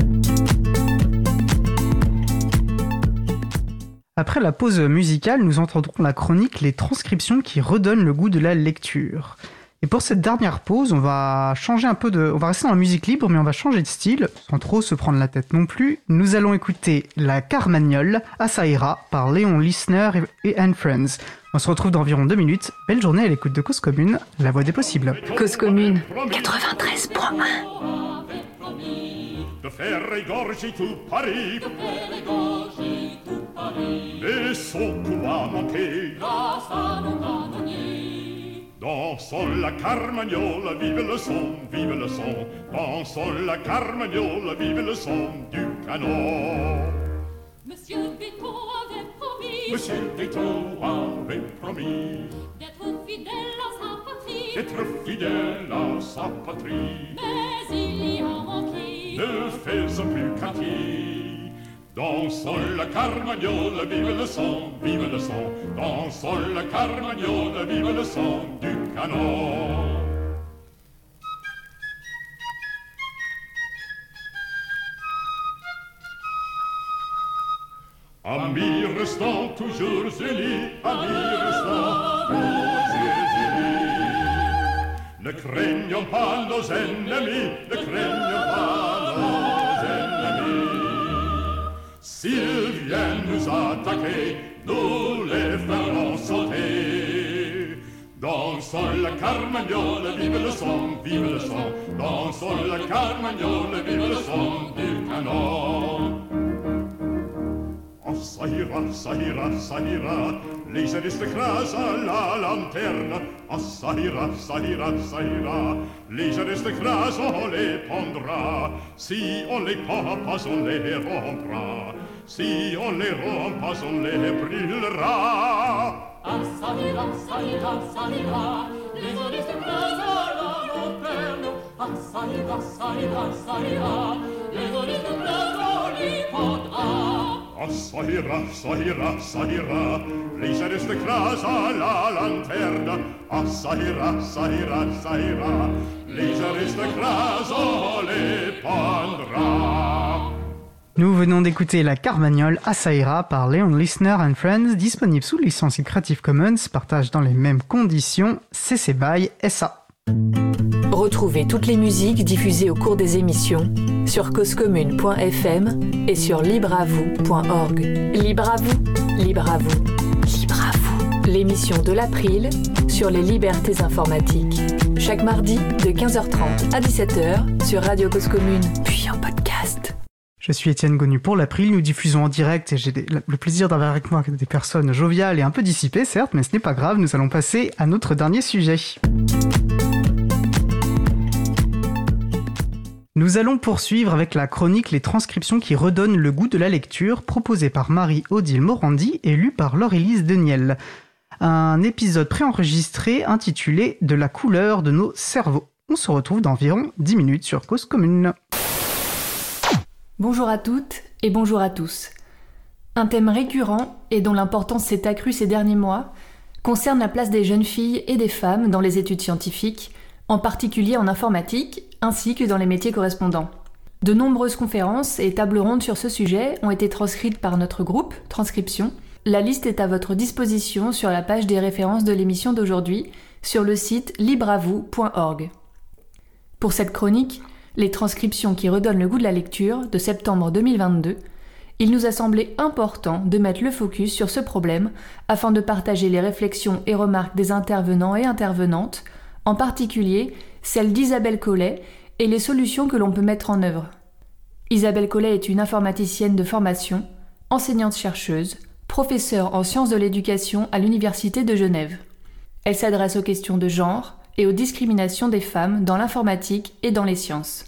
Après la pause musicale, nous entendrons la chronique Les transcriptions qui redonnent le goût de la lecture. Et pour cette dernière pause, on va changer un peu de, on va rester dans la musique libre, mais on va changer de style, sans trop se prendre la tête non plus. Nous allons écouter La Carmagnole, Asaïra, par Léon Listener et Anne Friends. On se retrouve dans environ deux minutes. Belle journée à l'écoute de Cause Commune, la voix des possibles. Cause Commune, 93.1 de faire régorger Paris. Mais son coup a manqué. Dansons la carmagnole, vive le son, vive le son. Dansons la carmagnole, vive le son du canon. Monsieur Vito avait promis. Monsieur Vito avait promis. D'être fidèle à sa patrie. D'être fidèle à sa patrie. Mais il y a. Ne faisons plus qu'acquis. Dansons la carmagnole, vive le son, vive le son. Dansons la carmagnole, vive le son du canon. Amis restant toujours unis, amis restant toujours. Ne craignons pas nos ennemis, ne craignons pas nos ennemis. S'ils viennent nous attaquer, nous les ferons sauter. Dansons la carmagnole, vive le son, vive le son. Dansons la carmagnole, vive le son du canon. salirà, salirà, salirà, Saira, laser ist casa la lanterna. A salirà, salirà, salirà, laser di krasa on les pondra. Si on les pas, on les rompra. Si on le rompt pas, on les brûlera. A salirà, salirà, Saira, laser ist casa la lanterna. A salirà, salirà, salirà, laser ist krasa on les pondra. Oh, ça ira, ça ira, ça ira, les aristocrates à la lanterne. Oh, ira, ça ira, ça ira, les aristocrates on les pendra. Nous venons d'écouter La Carmagnole à Saïra par Leon Listener and Friends, disponible sous licence Creative Commons, partage dans les mêmes conditions, CC BY SA. Retrouvez toutes les musiques diffusées au cours des émissions sur causecommune.fm et sur libreavoue.org. Libre à vous, libre à vous, libre à vous. L'émission de l'April sur les libertés informatiques. Chaque mardi de 15h30 à 17h sur Radio Cause Commune, puis en podcast. Je suis Étienne Gonu pour l'April, nous diffusons en direct et j'ai le plaisir d'avoir avec moi des personnes joviales et un peu dissipées, certes, mais ce n'est pas grave, nous allons passer à notre dernier sujet. Nous allons poursuivre avec la chronique Les transcriptions qui redonnent le goût de la lecture, proposée par Marie-Odile Morandi et lue par Laure-Élise Deniel. Un épisode préenregistré intitulé De la couleur de nos cerveaux. On se retrouve dans environ 10 minutes sur Cause Commune. Bonjour à toutes et bonjour à tous. Un thème récurrent et dont l'importance s'est accrue ces derniers mois concerne la place des jeunes filles et des femmes dans les études scientifiques, en particulier en informatique, ainsi que dans les métiers correspondants. De nombreuses conférences et tables rondes sur ce sujet ont été transcrites par notre groupe Transcription. La liste est à votre disposition sur la page des références de l'émission d'aujourd'hui sur le site libreavoue.org. Pour cette chronique, les transcriptions qui redonnent le goût de la lecture de septembre 2022, il nous a semblé important de mettre le focus sur ce problème afin de partager les réflexions et remarques des intervenants et intervenantes, en particulier celles d'Isabelle Collet et les solutions que l'on peut mettre en œuvre. Isabelle Collet est une informaticienne de formation, enseignante-chercheuse, professeure en sciences de l'éducation à l'Université de Genève. Elle s'adresse aux questions de genre et aux discriminations des femmes dans l'informatique et dans les sciences.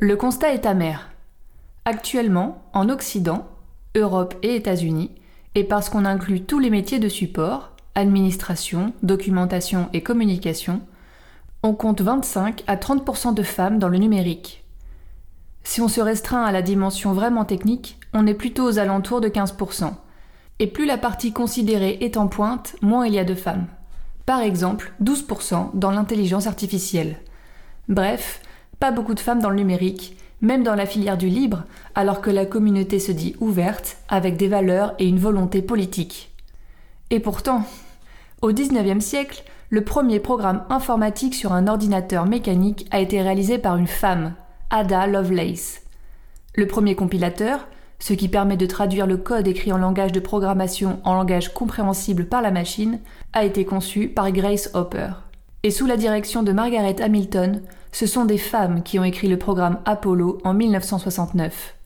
Le constat est amer. Actuellement, en Occident, Europe et États-Unis, et parce qu'on inclut tous les métiers de support, administration, documentation et communication, on compte 25 à 30% de femmes dans le numérique. Si on se restreint à la dimension vraiment technique, on est plutôt aux alentours de 15%. Et plus la partie considérée est en pointe, moins il y a de femmes. Par exemple, 12% dans l'intelligence artificielle. Bref, pas beaucoup de femmes dans le numérique, même dans la filière du libre, alors que la communauté se dit ouverte, avec des valeurs et une volonté politique. Et pourtant, au XIXe siècle, le premier programme informatique sur un ordinateur mécanique a été réalisé par une femme, Ada Lovelace. Le premier compilateur, ce qui permet de traduire le code écrit en langage de programmation en langage compréhensible par la machine, a été conçu par Grace Hopper. Et sous la direction de Margaret Hamilton, ce sont des femmes qui ont écrit le programme Apollo en 1969.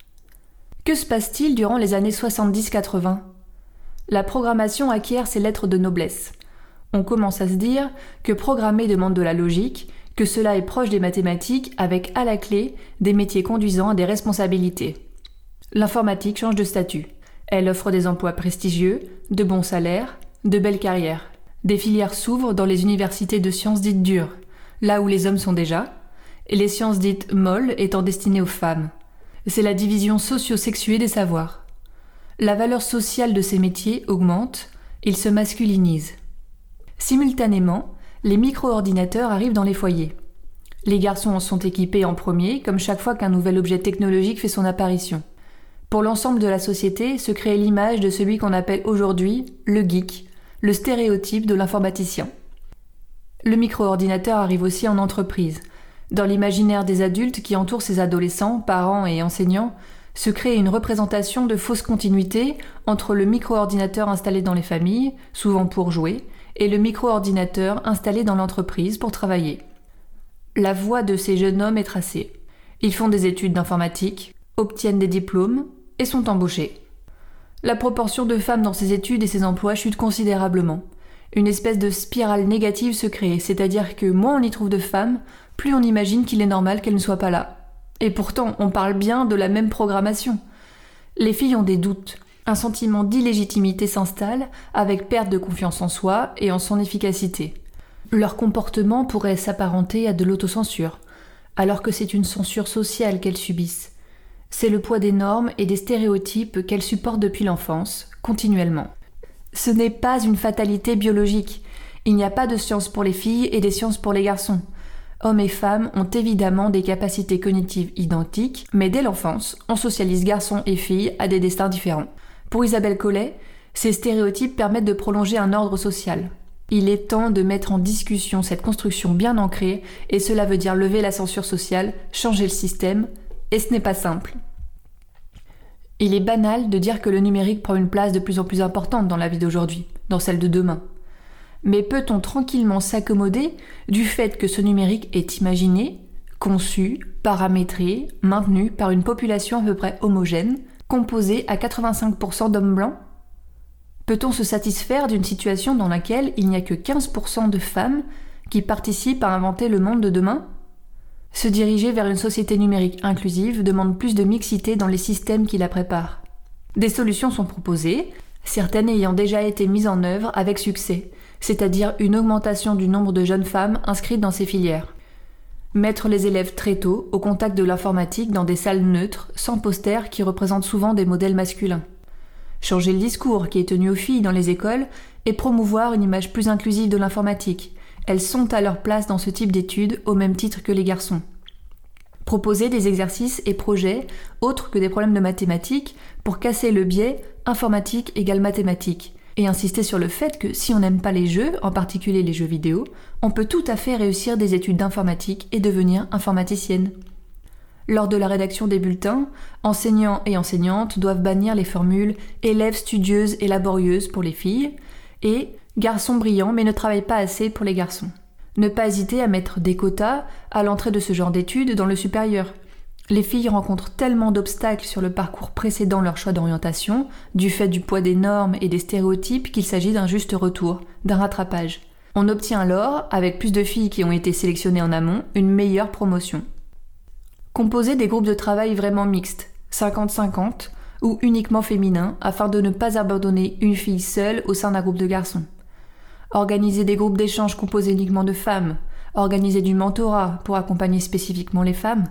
Que se passe-t-il durant les années 70-80 La programmation acquiert ses lettres de noblesse. On commence à se dire que programmer demande de la logique, que cela est proche des mathématiques avec à la clé des métiers conduisant à des responsabilités. L'informatique change de statut. Elle offre des emplois prestigieux, de bons salaires, de belles carrières. Des filières s'ouvrent dans les universités de sciences dites dures, là où les hommes sont déjà, et les sciences dites molles étant destinées aux femmes. C'est la division socio-sexuée des savoirs. La valeur sociale de ces métiers augmente, ils se masculinisent. Simultanément, les micro-ordinateurs arrivent dans les foyers. Les garçons en sont équipés en premier, comme chaque fois qu'un nouvel objet technologique fait son apparition. Pour l'ensemble de la société se crée l'image de celui qu'on appelle aujourd'hui le geek, le stéréotype de l'informaticien. Le micro-ordinateur arrive aussi en entreprise. Dans l'imaginaire des adultes qui entourent ces adolescents, parents et enseignants, se crée une représentation de fausse continuité entre le micro-ordinateur installé dans les familles, souvent pour jouer, et le micro-ordinateur installé dans l'entreprise pour travailler. La voie de ces jeunes hommes est tracée. Ils font des études d'informatique, obtiennent des diplômes et sont embauchés. La proportion de femmes dans ces études et ces emplois chute considérablement. Une espèce de spirale négative se crée, c'est-à-dire que moins on y trouve de femmes, plus on imagine qu'il est normal qu'elles ne soient pas là. Et pourtant, on parle bien de la même programmation. Les filles ont des doutes. Un sentiment d'illégitimité s'installe avec perte de confiance en soi et en son efficacité. Leur comportement pourrait s'apparenter à de l'autocensure, alors que c'est une censure sociale qu'elles subissent. C'est le poids des normes et des stéréotypes qu'elles supportent depuis l'enfance, continuellement. Ce n'est pas une fatalité biologique. Il n'y a pas de science pour les filles et des sciences pour les garçons. Hommes et femmes ont évidemment des capacités cognitives identiques, mais dès l'enfance, on socialise garçons et filles à des destins différents. Pour Isabelle Collet, ces stéréotypes permettent de prolonger un ordre social. Il est temps de mettre en discussion cette construction bien ancrée, et cela veut dire lever la censure sociale, changer le système, et ce n'est pas simple. Il est banal de dire que le numérique prend une place de plus en plus importante dans la vie d'aujourd'hui, dans celle de demain. Mais peut-on tranquillement s'accommoder du fait que ce numérique est imaginé, conçu, paramétré, maintenu par une population à peu près homogène, composée à 85% d'hommes blancs? Peut-on se satisfaire d'une situation dans laquelle il n'y a que 15% de femmes qui participent à inventer le monde de demain? Se diriger vers une société numérique inclusive demande plus de mixité dans les systèmes qui la préparent. Des solutions sont proposées, certaines ayant déjà été mises en œuvre avec succès, c'est-à-dire une augmentation du nombre de jeunes femmes inscrites dans ces filières. Mettre les élèves très tôt au contact de l'informatique dans des salles neutres, sans posters qui représentent souvent des modèles masculins. Changer le discours qui est tenu aux filles dans les écoles et promouvoir une image plus inclusive de l'informatique. Elles sont à leur place dans ce type d'études au même titre que les garçons. Proposer des exercices et projets autres que des problèmes de mathématiques pour casser le biais informatique égale mathématiques et insister sur le fait que si on n'aime pas les jeux, en particulier les jeux vidéo, on peut tout à fait réussir des études d'informatique et devenir informaticienne. Lors de la rédaction des bulletins, enseignants et enseignantes doivent bannir les formules élèves studieuses et laborieuses pour les filles et garçons brillants mais ne travaillent pas assez pour les garçons. Ne pas hésiter à mettre des quotas à l'entrée de ce genre d'études dans le supérieur, les filles rencontrent tellement d'obstacles sur le parcours précédant leur choix d'orientation, du fait du poids des normes et des stéréotypes, qu'il s'agit d'un juste retour, d'un rattrapage. On obtient alors, avec plus de filles qui ont été sélectionnées en amont, une meilleure promotion. Composer des groupes de travail vraiment mixtes, 50-50, ou uniquement féminins, afin de ne pas abandonner une fille seule au sein d'un groupe de garçons. Organiser des groupes d'échange composés uniquement de femmes, organiser du mentorat pour accompagner spécifiquement les femmes,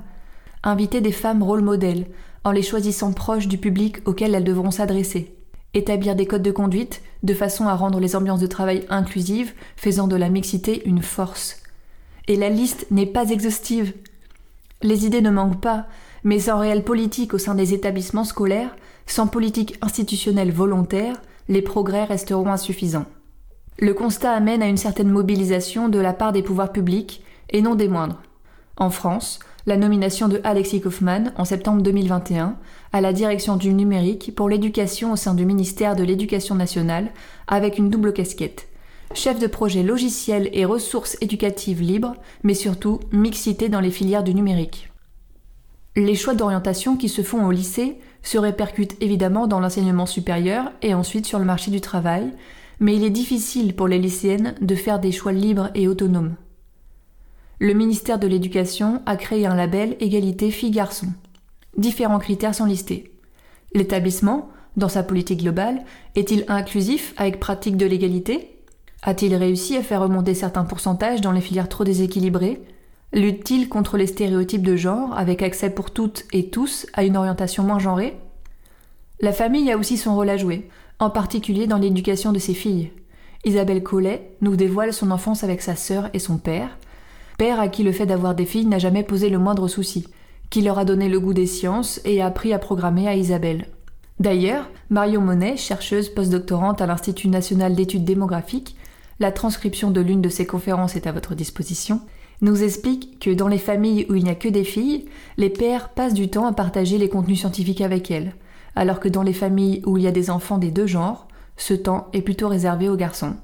inviter des femmes rôle modèles, en les choisissant proches du public auquel elles devront s'adresser, établir des codes de conduite de façon à rendre les ambiances de travail inclusives, faisant de la mixité une force. Et la liste n'est pas exhaustive. Les idées ne manquent pas, mais sans réelle politique au sein des établissements scolaires, sans politique institutionnelle volontaire, les progrès resteront insuffisants. Le constat amène à une certaine mobilisation de la part des pouvoirs publics, et non des moindres. En France, la nomination de Alexis Kaufmann en septembre 2021 à la direction du numérique pour l'éducation au sein du ministère de l'Éducation nationale avec une double casquette. Chef de projet logiciel et ressources éducatives libres, mais surtout mixité dans les filières du numérique. Les choix d'orientation qui se font au lycée se répercutent évidemment dans l'enseignement supérieur et ensuite sur le marché du travail, mais il est difficile pour les lycéennes de faire des choix libres et autonomes le ministère de l'Éducation a créé un label Égalité filles-garçons. Différents critères sont listés. L'établissement, dans sa politique globale, est-il inclusif avec pratique de l'égalité? A-t-il réussi à faire remonter certains pourcentages dans les filières trop déséquilibrées? Lutte-t-il contre les stéréotypes de genre avec accès pour toutes et tous à une orientation moins genrée? La famille a aussi son rôle à jouer, en particulier dans l'éducation de ses filles. Isabelle Collet nous dévoile son enfance avec sa sœur et son père, père à qui le fait d'avoir des filles n'a jamais posé le moindre souci, qui leur a donné le goût des sciences et a appris à programmer à Isabelle. D'ailleurs, Marion Monet, chercheuse postdoctorante à l'Institut national d'études démographiques, la transcription de l'une de ses conférences est à votre disposition, nous explique que dans les familles où il n'y a que des filles, les pères passent du temps à partager les contenus scientifiques avec elles, alors que dans les familles où il y a des enfants des deux genres, ce temps est plutôt réservé aux garçons.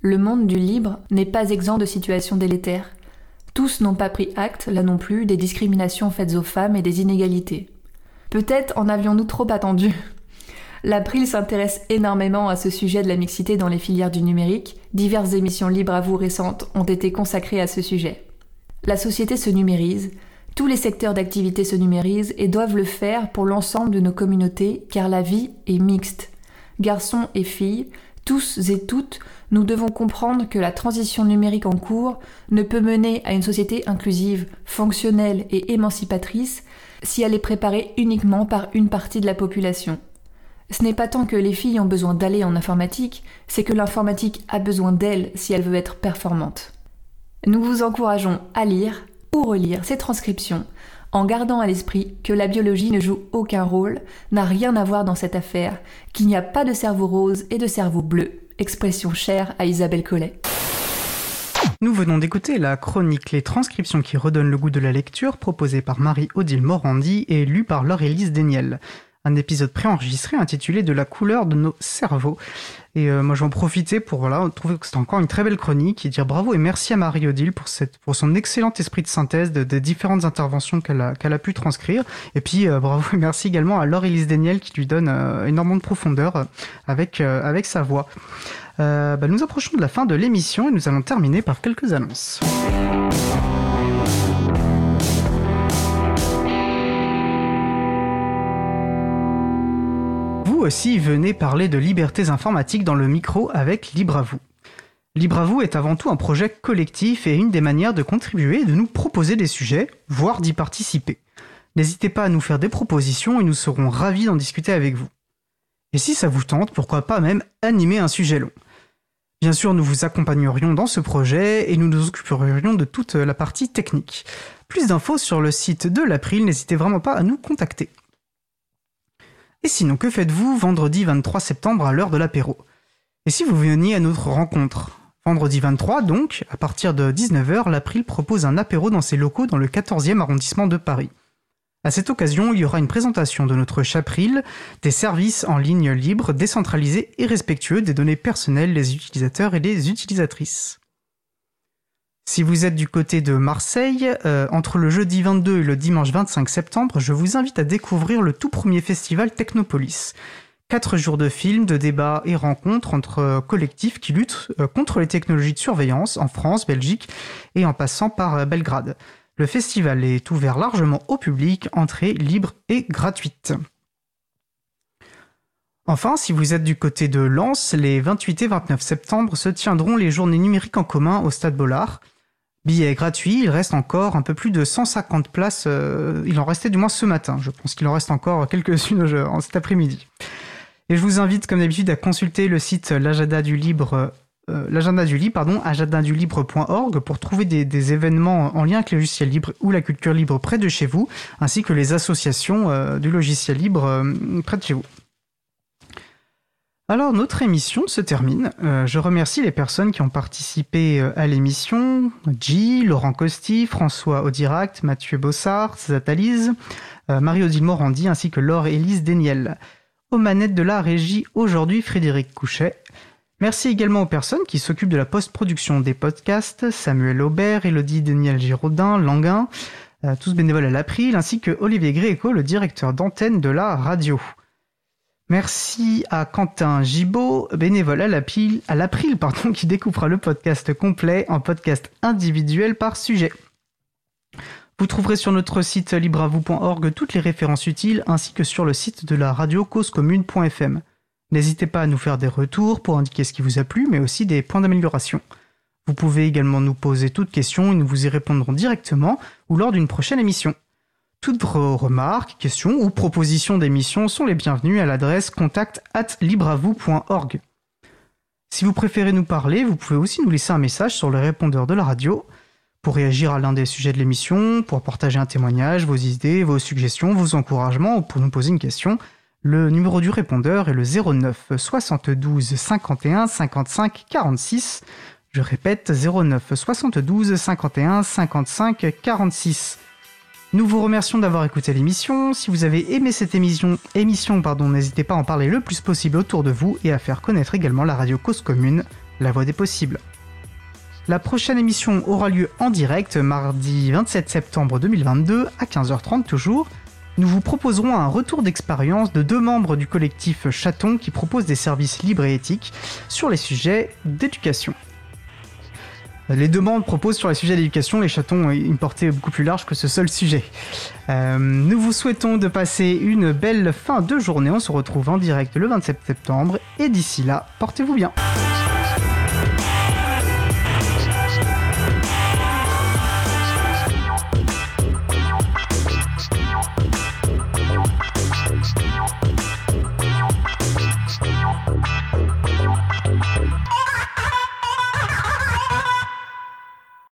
Le monde du libre n'est pas exempt de situations délétères. Tous n'ont pas pris acte, là non plus, des discriminations faites aux femmes et des inégalités. Peut-être en avions-nous trop attendu. L'April s'intéresse énormément à ce sujet de la mixité dans les filières du numérique. Diverses émissions libres à vous récentes ont été consacrées à ce sujet. La société se numérise, tous les secteurs d'activité se numérisent et doivent le faire pour l'ensemble de nos communautés car la vie est mixte. Garçons et filles, tous et toutes, nous devons comprendre que la transition numérique en cours ne peut mener à une société inclusive, fonctionnelle et émancipatrice si elle est préparée uniquement par une partie de la population. Ce n'est pas tant que les filles ont besoin d'aller en informatique, c'est que l'informatique a besoin d'elles si elle veut être performante. Nous vous encourageons à lire ou relire ces transcriptions en gardant à l'esprit que la biologie ne joue aucun rôle, n'a rien à voir dans cette affaire, qu'il n'y a pas de cerveau rose et de cerveau bleu, expression chère à Isabelle Collet. Nous venons d'écouter la chronique Les transcriptions qui redonnent le goût de la lecture proposée par Marie-Odile Morandi et lue par Laure-Élise Deniel un épisode préenregistré intitulé De la couleur de nos cerveaux. Et euh, moi, j'en profitais pour voilà, trouver que c'était encore une très belle chronique et dire bravo et merci à Marie-Odile pour, cette, pour son excellent esprit de synthèse des différentes interventions qu'elle a, qu'elle a pu transcrire. Et puis, euh, bravo et merci également à Laure-Élise Daniel qui lui donne euh, énormément de profondeur avec, avec sa voix. Bah, nous approchons de la fin de l'émission et nous allons terminer par quelques annonces. Aussi, venez parler de libertés informatiques dans le micro avec Libre à vous. Libre à vous est avant tout un projet collectif et une des manières de contribuer et de nous proposer des sujets, voire d'y participer. N'hésitez pas à nous faire des propositions et nous serons ravis d'en discuter avec vous. Et si ça vous tente, pourquoi pas même animer un sujet long Bien sûr, nous vous accompagnerions dans ce projet et nous nous occuperions de toute la partie technique. Plus d'infos sur le site de l'April, n'hésitez vraiment pas à nous contacter. Et sinon, que faites-vous vendredi 23 septembre à l'heure de l'apéro? Et si vous veniez à notre rencontre? Vendredi 23, donc, à partir de 19h, l'April propose un apéro dans ses locaux dans le 14e arrondissement de Paris. À cette occasion, il y aura une présentation de notre Chapril, des services en ligne libres, décentralisés et respectueux des données personnelles des utilisateurs et des utilisatrices. Si vous êtes du côté de Marseille, euh, entre le jeudi 22 et le dimanche 25 septembre, je vous invite à découvrir le tout premier festival Technopolis. Quatre jours de films, de débats et rencontres entre euh, collectifs qui luttent euh, contre les technologies de surveillance en France, Belgique et en passant par Belgrade. Le festival est ouvert largement au public, entrée libre et gratuite. Enfin, si vous êtes du côté de Lens, les 28 et 29 septembre se tiendront les journées numériques en commun au Stade Bollard. Billet gratuit, il reste encore un peu plus de 150 places. Euh, il en restait du moins ce matin. Je pense qu'il en reste encore quelques-unes en cet après-midi. Et je vous invite, comme d'habitude, à consulter le site l'agenda du libre. Euh, l'agenda du libre, pardon, agendadulibre.org pour trouver des, événements en lien avec le logiciel libre ou la culture libre près de chez vous, ainsi que les associations euh, du logiciel libre près de chez vous. Alors notre émission se termine. Euh, je remercie les personnes qui ont participé euh, à l'émission. G, Laurent Costi, François Audiract, Mathieu Bossard, Zatalise, euh, Marie-Odile Morandi ainsi que Laure Élise Deniel. Aux manettes de la régie aujourd'hui Frédéric Couchet. Merci également aux personnes qui s'occupent de la post-production des podcasts, Samuel Aubert, Elodie Daniel Giraudin, Languin, tous bénévoles à l'April, ainsi que Olivier Gréco, le directeur d'antenne de la radio. Merci à Quentin Gibaud, bénévole à l'April, pardon, qui découpera le podcast complet en podcast individuel par sujet. Vous trouverez sur notre site libravou.org toutes les références utiles ainsi que sur le site de la radio causecommune.fm. N'hésitez pas à nous faire des retours pour indiquer ce qui vous a plu, mais aussi des points d'amélioration. Vous pouvez également nous poser toutes questions et nous vous y répondrons directement ou lors d'une prochaine émission. Toutes vos remarques, questions ou propositions d'émissions sont les bienvenues à l'adresse contact at. Si vous préférez nous parler, vous pouvez aussi nous laisser un message sur le répondeur de la radio. Pour réagir à l'un des sujets de l'émission, pour partager un témoignage, vos idées, vos suggestions, vos encouragements ou pour nous poser une question, le numéro du répondeur est le 09 72 51 55 46. Je répète 09 72 51 55 46. Nous vous remercions d'avoir écouté l'émission. Si vous avez aimé cette émission, émission pardon, n'hésitez pas à en parler le plus possible autour de vous et à faire connaître également la radio Cause Commune, la voix des possibles. La prochaine émission aura lieu en direct mardi 27 septembre 2022 à 15h30 toujours. Nous vous proposerons un retour d'expérience de deux membres du collectif Chaton qui proposent des services libres et éthiques sur les sujets d'éducation. Les demandes proposent sur les sujets d'éducation, les chatons ont une portée beaucoup plus large que ce seul sujet. Euh, nous vous souhaitons de passer une belle fin de journée. On se retrouve en direct le 27 septembre. Et d'ici là, portez-vous bien.